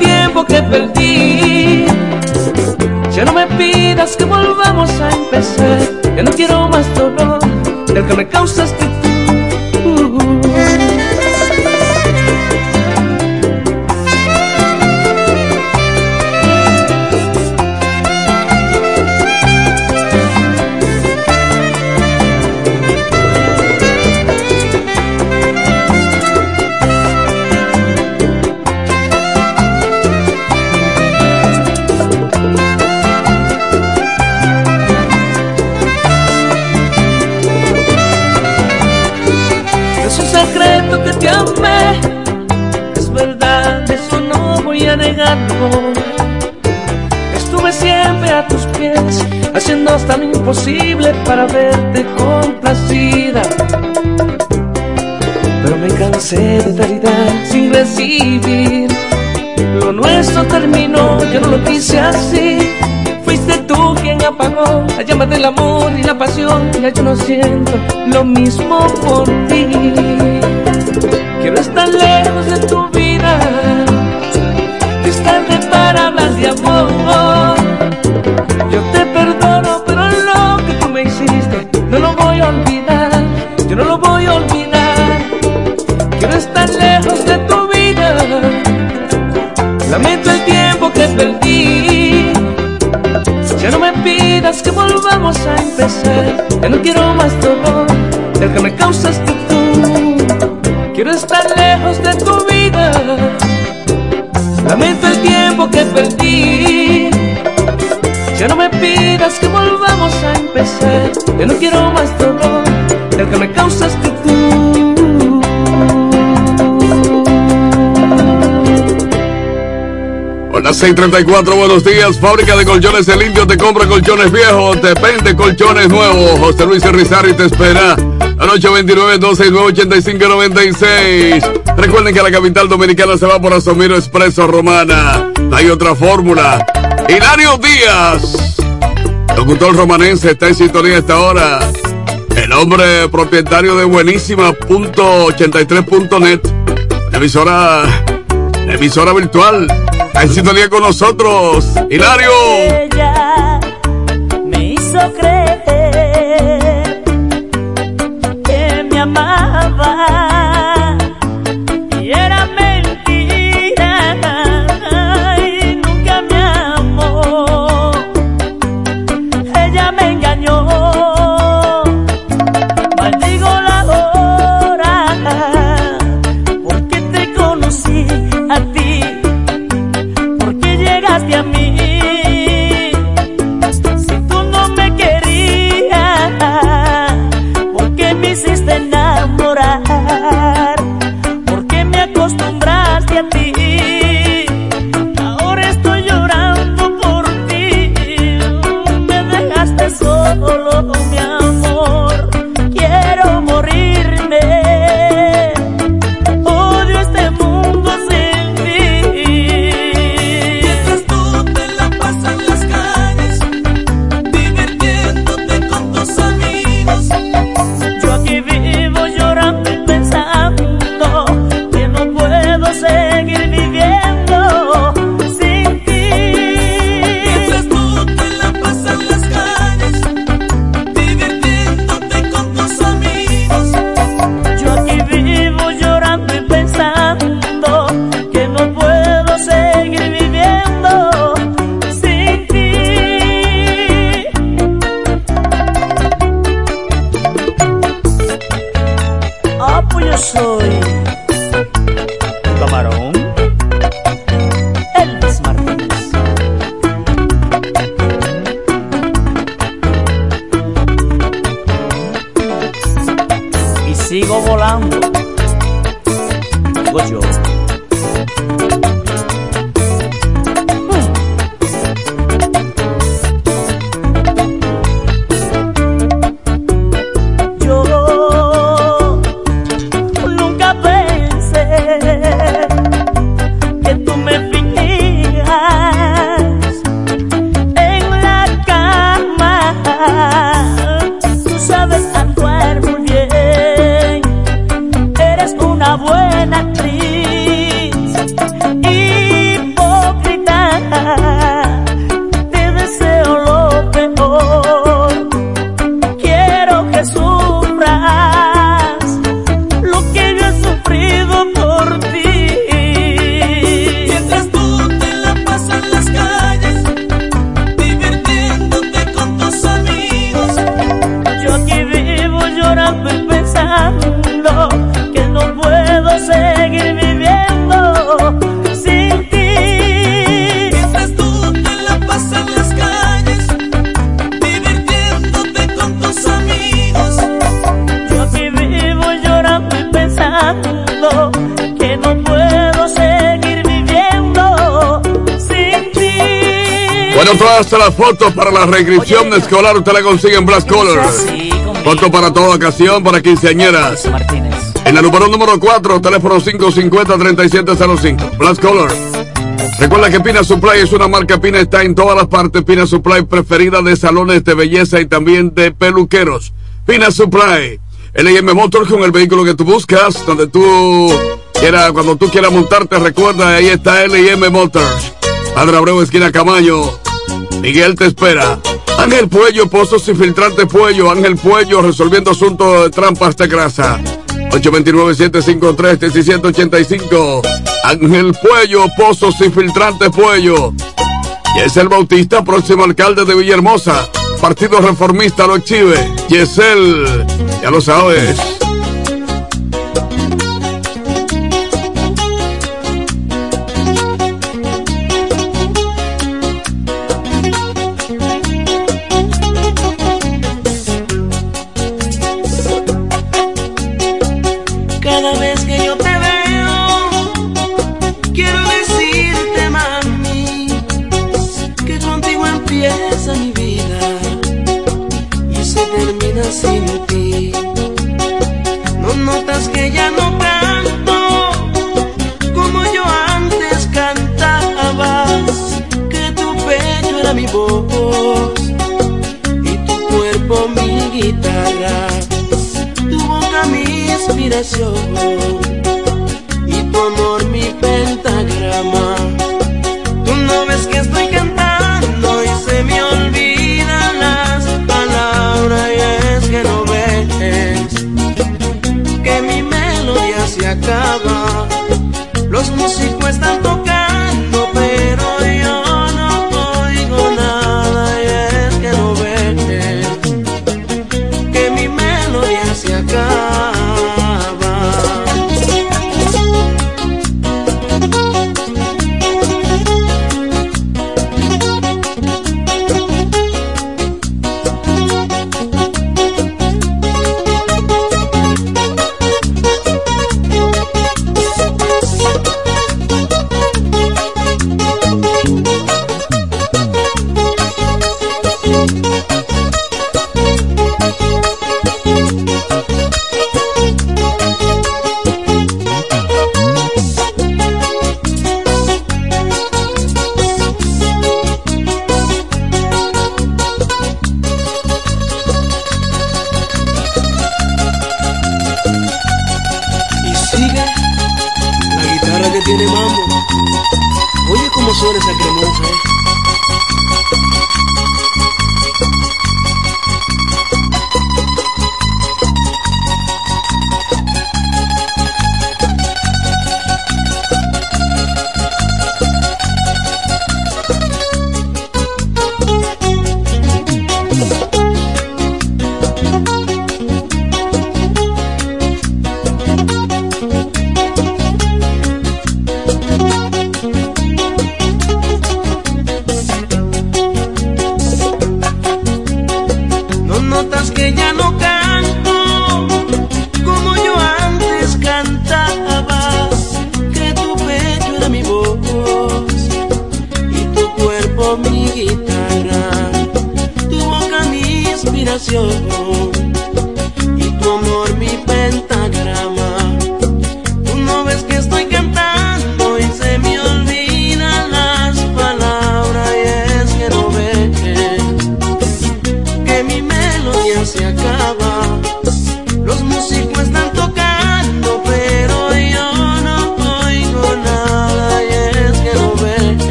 empezar. Ya no quiero más dolor del que me causaste imposible para verte complacida. Pero me cansé de caridad sin recibir. Lo nuestro terminó, yo no lo quise así. Fuiste tú quien apagó la llama del amor y la pasión. Ya yo no siento lo mismo por ti. Quiero estar lejos Ya no quiero más dolor del que me causaste tú. Quiero estar lejos de tu vida. Lamento el tiempo que perdí. Ya no me pidas que volvamos a empezar. Ya no quiero más dolor del que me causaste Hola 634, buenos días. Fábrica de colchones El Indio te compra colchones viejos, te vende colchones nuevos. José Luis Rizarri te espera. Anoche 29 269 8596 Recuerden que la capital dominicana se va por Asomiro Expreso Romana. Hay otra fórmula. Hilario Díaz, locutor romanense, está en sintonía a esta hora. El hombre propietario de buenísima.83.net, la emisora, emisora virtual. Está en sintonía con nosotros, Hilario. Las fotos para la reinscripción escolar usted la consigue en Black Color. Foto para toda ocasión, para quinceañeras. En el número número 4, teléfono 550-3705. Black Color. Recuerda que Pina Supply es una marca Pina, está en todas las partes. Pina Supply preferida de salones de belleza y también de peluqueros. Pina Supply. LM Motor con el vehículo que tú buscas, donde tú quieras, cuando tú quieras montarte, recuerda, ahí está LM Motors. Padre Abreu, esquina Camayo. Miguel te espera. Ángel Puello, Pozos y Filtrantes Puello. Ángel Puello, resolviendo asuntos de trampas de grasa. 829-753-1785. Ángel Puello, Pozos y Filtrantes Puello. Y es el Bautista, próximo alcalde de Villahermosa. Partido Reformista lo exhibe. Yesel, ya lo sabes.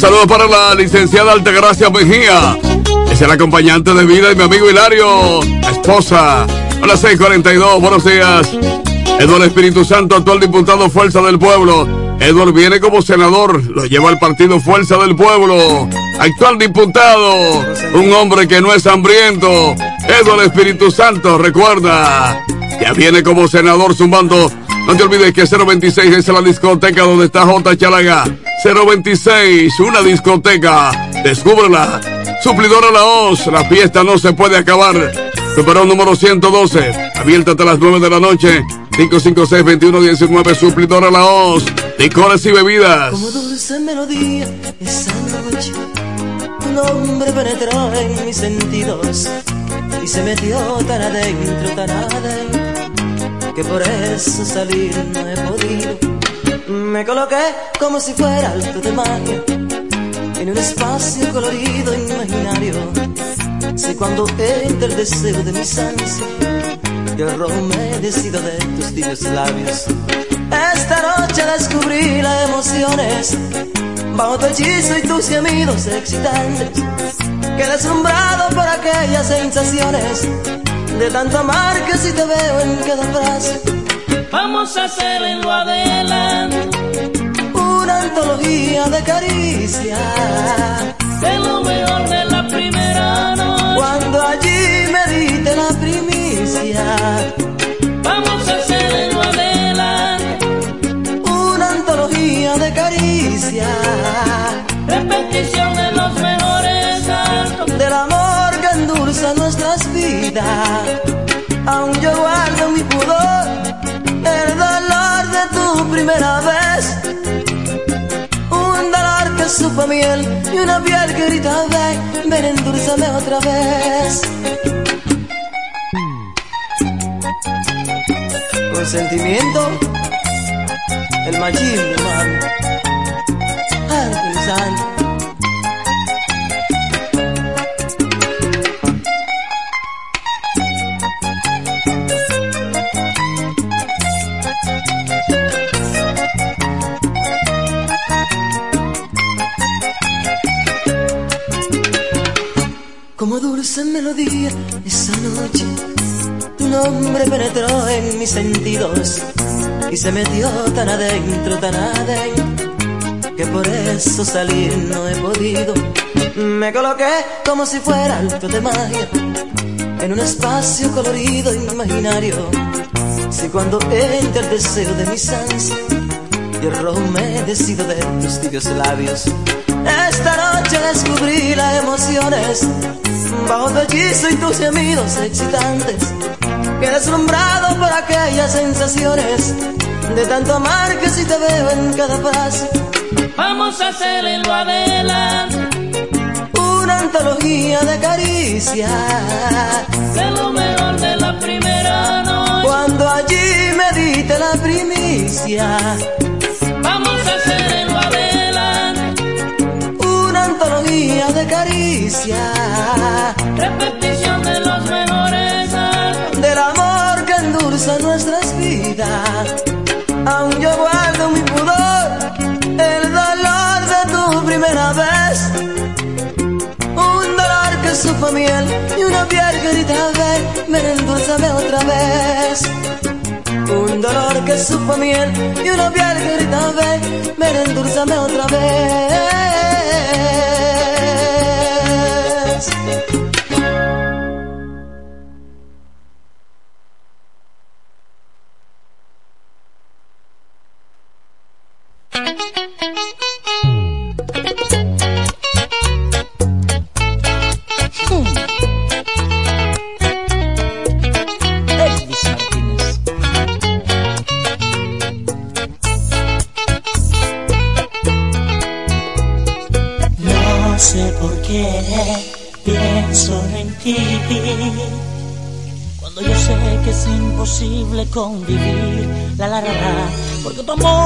Un saludo para la licenciada Altagracia Mejía. Es el acompañante de vida de mi amigo Hilario, la esposa. A las 6:42, buenos días. Eduardo Espíritu Santo, actual diputado Fuerza del Pueblo. Eduardo viene como senador, lo lleva al partido Fuerza del Pueblo. Actual diputado, un hombre que no es hambriento. Eduardo Espíritu Santo, recuerda, ya viene como senador zumbando. No te olvides que 026 es la discoteca donde está J. Chalaga. 026, una discoteca. Descúbrela. Suplidora La Hoz, la fiesta no se puede acabar. Superó número 112, abierta hasta las 9 de la noche. 556-2119, suplidora La Hoz. Licores y bebidas. Como dulce melodía esa noche, tu nombre penetró en mis sentidos y se metió tan adentro, tan adentro, que por eso salir no he podido. Me coloqué como si fuera alto de magia en un espacio colorido e imaginario. Sé cuando entra el deseo de mis ansias y el rojo me decido de tus tibios labios. Esta noche descubrí las emociones bajo tu hechizo y tus gemidos excitantes. Quedé asombrado por aquellas sensaciones de tanto amar que si te veo en cada frase. Vamos a hacer en lo adelante Una antología de caricias de lo mejor de la primera noche. cuando allí me diste la primicia. Vamos a hacer en lo adelante Una antología de caricias repetición de los mejores actos. del amor que endulza nuestras vidas. Aún yo guardo mi pudor, primera vez. Un dolor que supo miel y una piel que grita ven, ven endulzame otra vez. Con sentimiento, el machismo, hermano. Anthony melodía esa noche, tu nombre penetró en mis sentidos y se metió tan adentro, tan adentro, que por eso salir no he podido. Me coloqué como si fuera alto de magia en un espacio colorido imaginario. Si cuando entra el deseo de mis ansias y el rojo me de tus tibios labios. Esta noche descubrí las emociones bajo tu hechizo y tus gemidos excitantes. Quedé deslumbrado por aquellas sensaciones de tanto amar que si te veo en cada frase. Vamos a hacer en lo adelante Una antología de caricias de lo mejor de la primera noche. cuando allí me diste la primicia. Vamos a hacer repetición de los mejores actos. del amor que endulza nuestras vidas. Aún yo guardo mi pudor, el dolor de tu primera vez. Un dolor que supo miel y una piel que grita ven, ven endulzame otra vez. Un dolor que supo miel y una piel que grita ven, ven endulzame otra vez. Thank you. convivir. La la la, la porque tu amor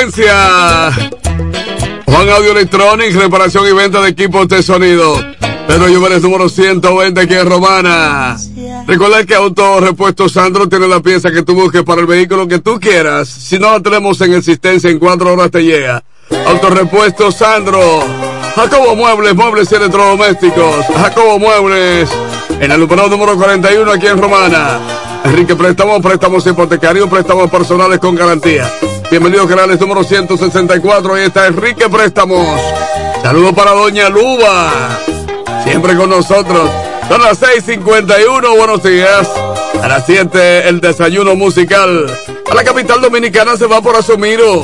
Valencia. Juan Audio Electronics, reparación y venta de equipos de sonido. Pedro Lluveres número 120 aquí en Romana. Recuerda que Autorepuesto Sandro tiene la pieza que tú busques para el vehículo que tú quieras. Si no la tenemos en existencia, en cuatro horas te llega. Autorepuesto Sandro. Jacobo Muebles, muebles y electrodomésticos. Jacobo Muebles. En el número número 41 aquí en Romana. Enrique, préstamos, préstamos hipotecarios, préstamos personales con garantía. Bienvenidos canales número 164. Ahí está Enrique Préstamos. Saludos para Doña Luba. Siempre con nosotros. Son las 6:51. Buenos días. A las 7 el desayuno musical. A la capital dominicana se va por Asumiro.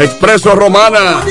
Expreso Romana.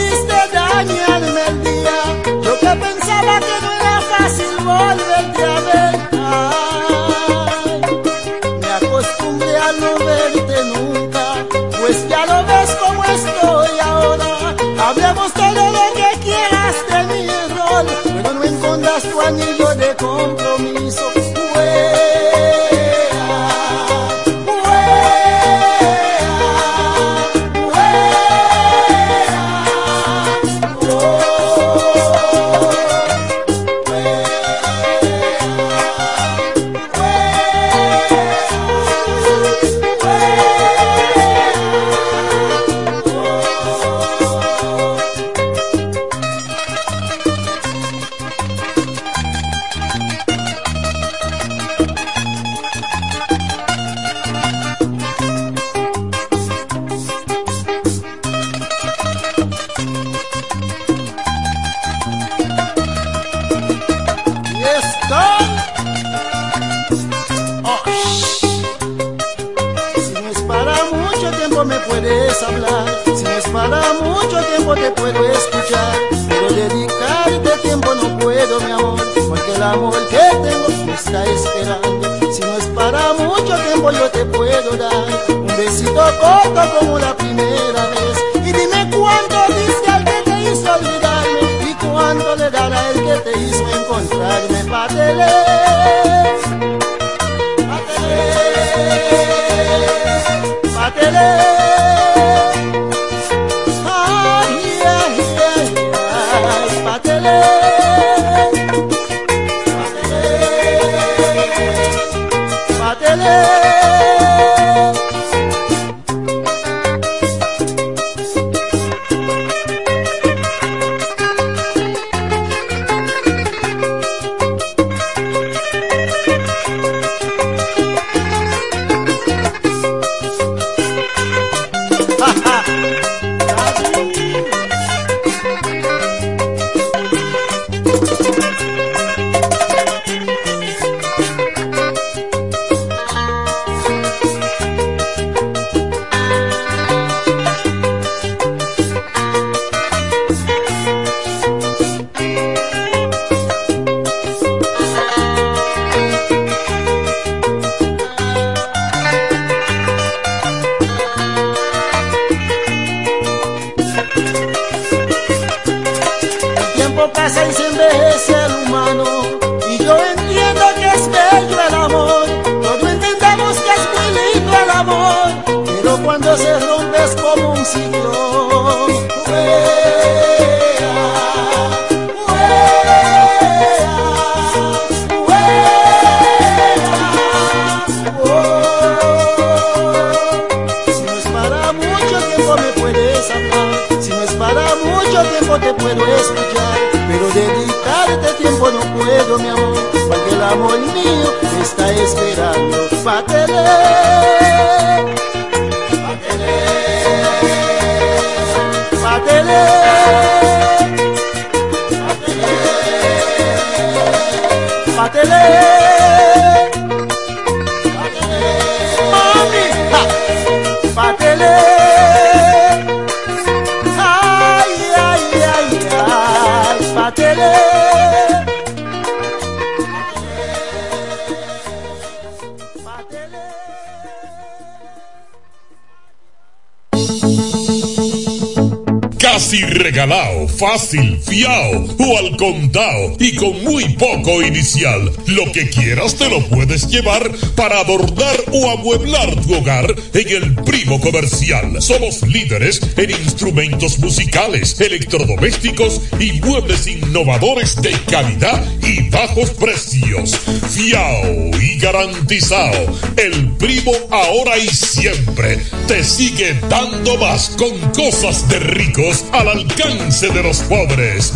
Inicial. Lo que quieras te lo puedes llevar para adornar o amueblar tu hogar en el primo comercial. Somos líderes en instrumentos musicales, electrodomésticos y muebles innovadores de calidad y bajos precios. Fiao y garantizado. El primo ahora y siempre te sigue dando más con cosas de ricos al alcance de los pobres.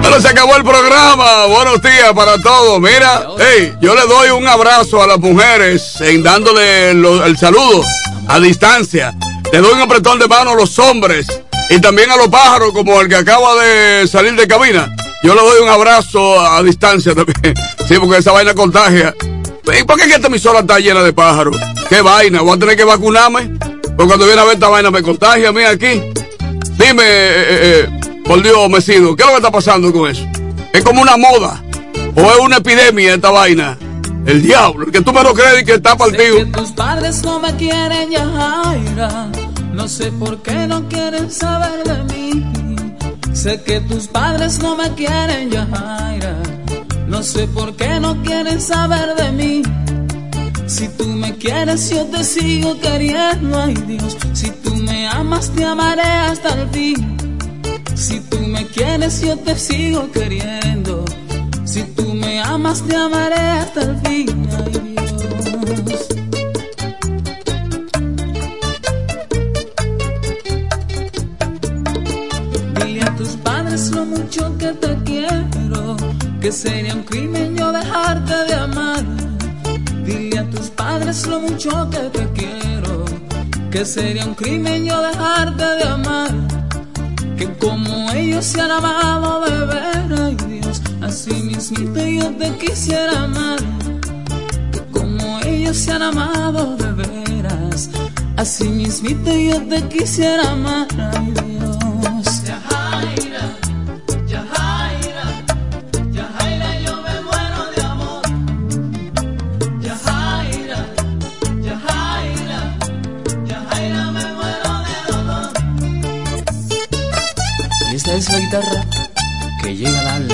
Bueno, se acabó el programa. Buenos días para todos. Mira, hey, yo le doy un abrazo a las mujeres en dándole el saludo a distancia. Le doy un apretón de mano a los hombres y también a los pájaros, como el que acaba de salir de cabina. Yo le doy un abrazo a distancia también. [laughs] Sí, porque esa vaina contagia. ¿Y por qué esta emisora está llena de pájaros? ¿Qué vaina? ¿Voy a tener que vacunarme? Porque cuando viene a ver esta vaina me contagia a mí aquí. Dime, eh, eh, eh, por Dios, Mesido, ¿qué es lo que está pasando con eso? ¿Es como una moda? ¿O es una epidemia esta vaina? El diablo, el que tú me lo crees y que está partido. Sé que tus padres no me quieren ya, Jaira. No sé por qué no quieren saber de mí. Sé que tus padres no me quieren ya, Jaira. No sé por qué no quieren saber de mí. Si tú me quieres, yo te sigo queriendo, ay Dios. Si tú me amas, te amaré hasta el fin. Quieres, yo te sigo queriendo. Si tú me amas, te amaré hasta el fin, ay Dios. Dile a tus padres lo mucho que te quiero, que sería un crimen yo dejarte de amar Dile a tus padres lo mucho que te quiero, que sería un crimen yo dejarte de amar. Se han amado de ver, ay Dios, así mismito yo te quisiera amar. Como ellos se han amado de veras, Así mismito yo te quisiera amar, ay Dios. Que llega al alma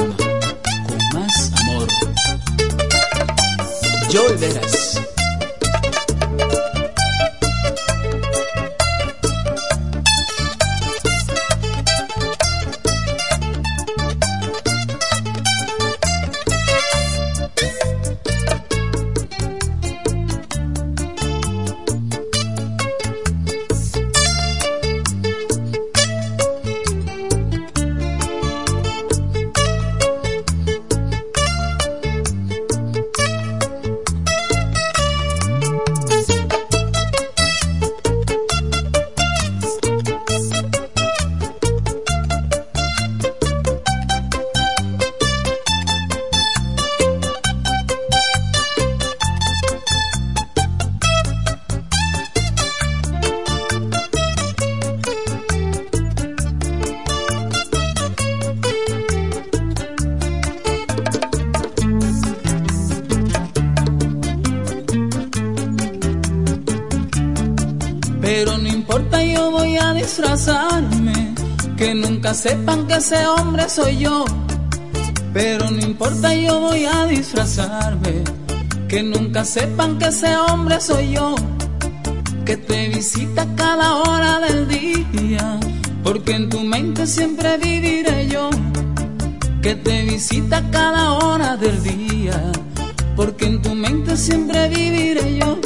nunca sepan que ese hombre soy yo. Pero no importa, yo voy a disfrazarme. Que nunca sepan que ese hombre soy yo. Que te visita cada hora del día. Porque en tu mente siempre viviré yo. Que te visita cada hora del día. Porque en tu mente siempre viviré yo.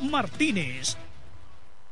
Martínez.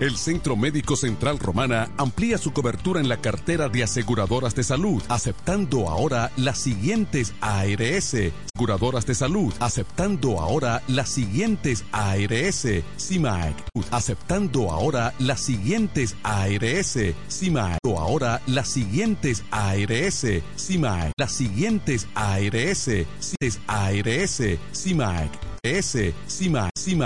El Centro Médico Central Romana amplía su cobertura en la cartera de aseguradoras de salud, aceptando ahora las siguientes ARS. Aseguradoras de salud, aceptando ahora las siguientes ARS. CIMAC, aceptando ahora las siguientes ARS. CIMAC, ahora las siguientes ARS. CIMAC, las siguientes ARS. ARS. CIMAC, S. CIMAC, CIMAC.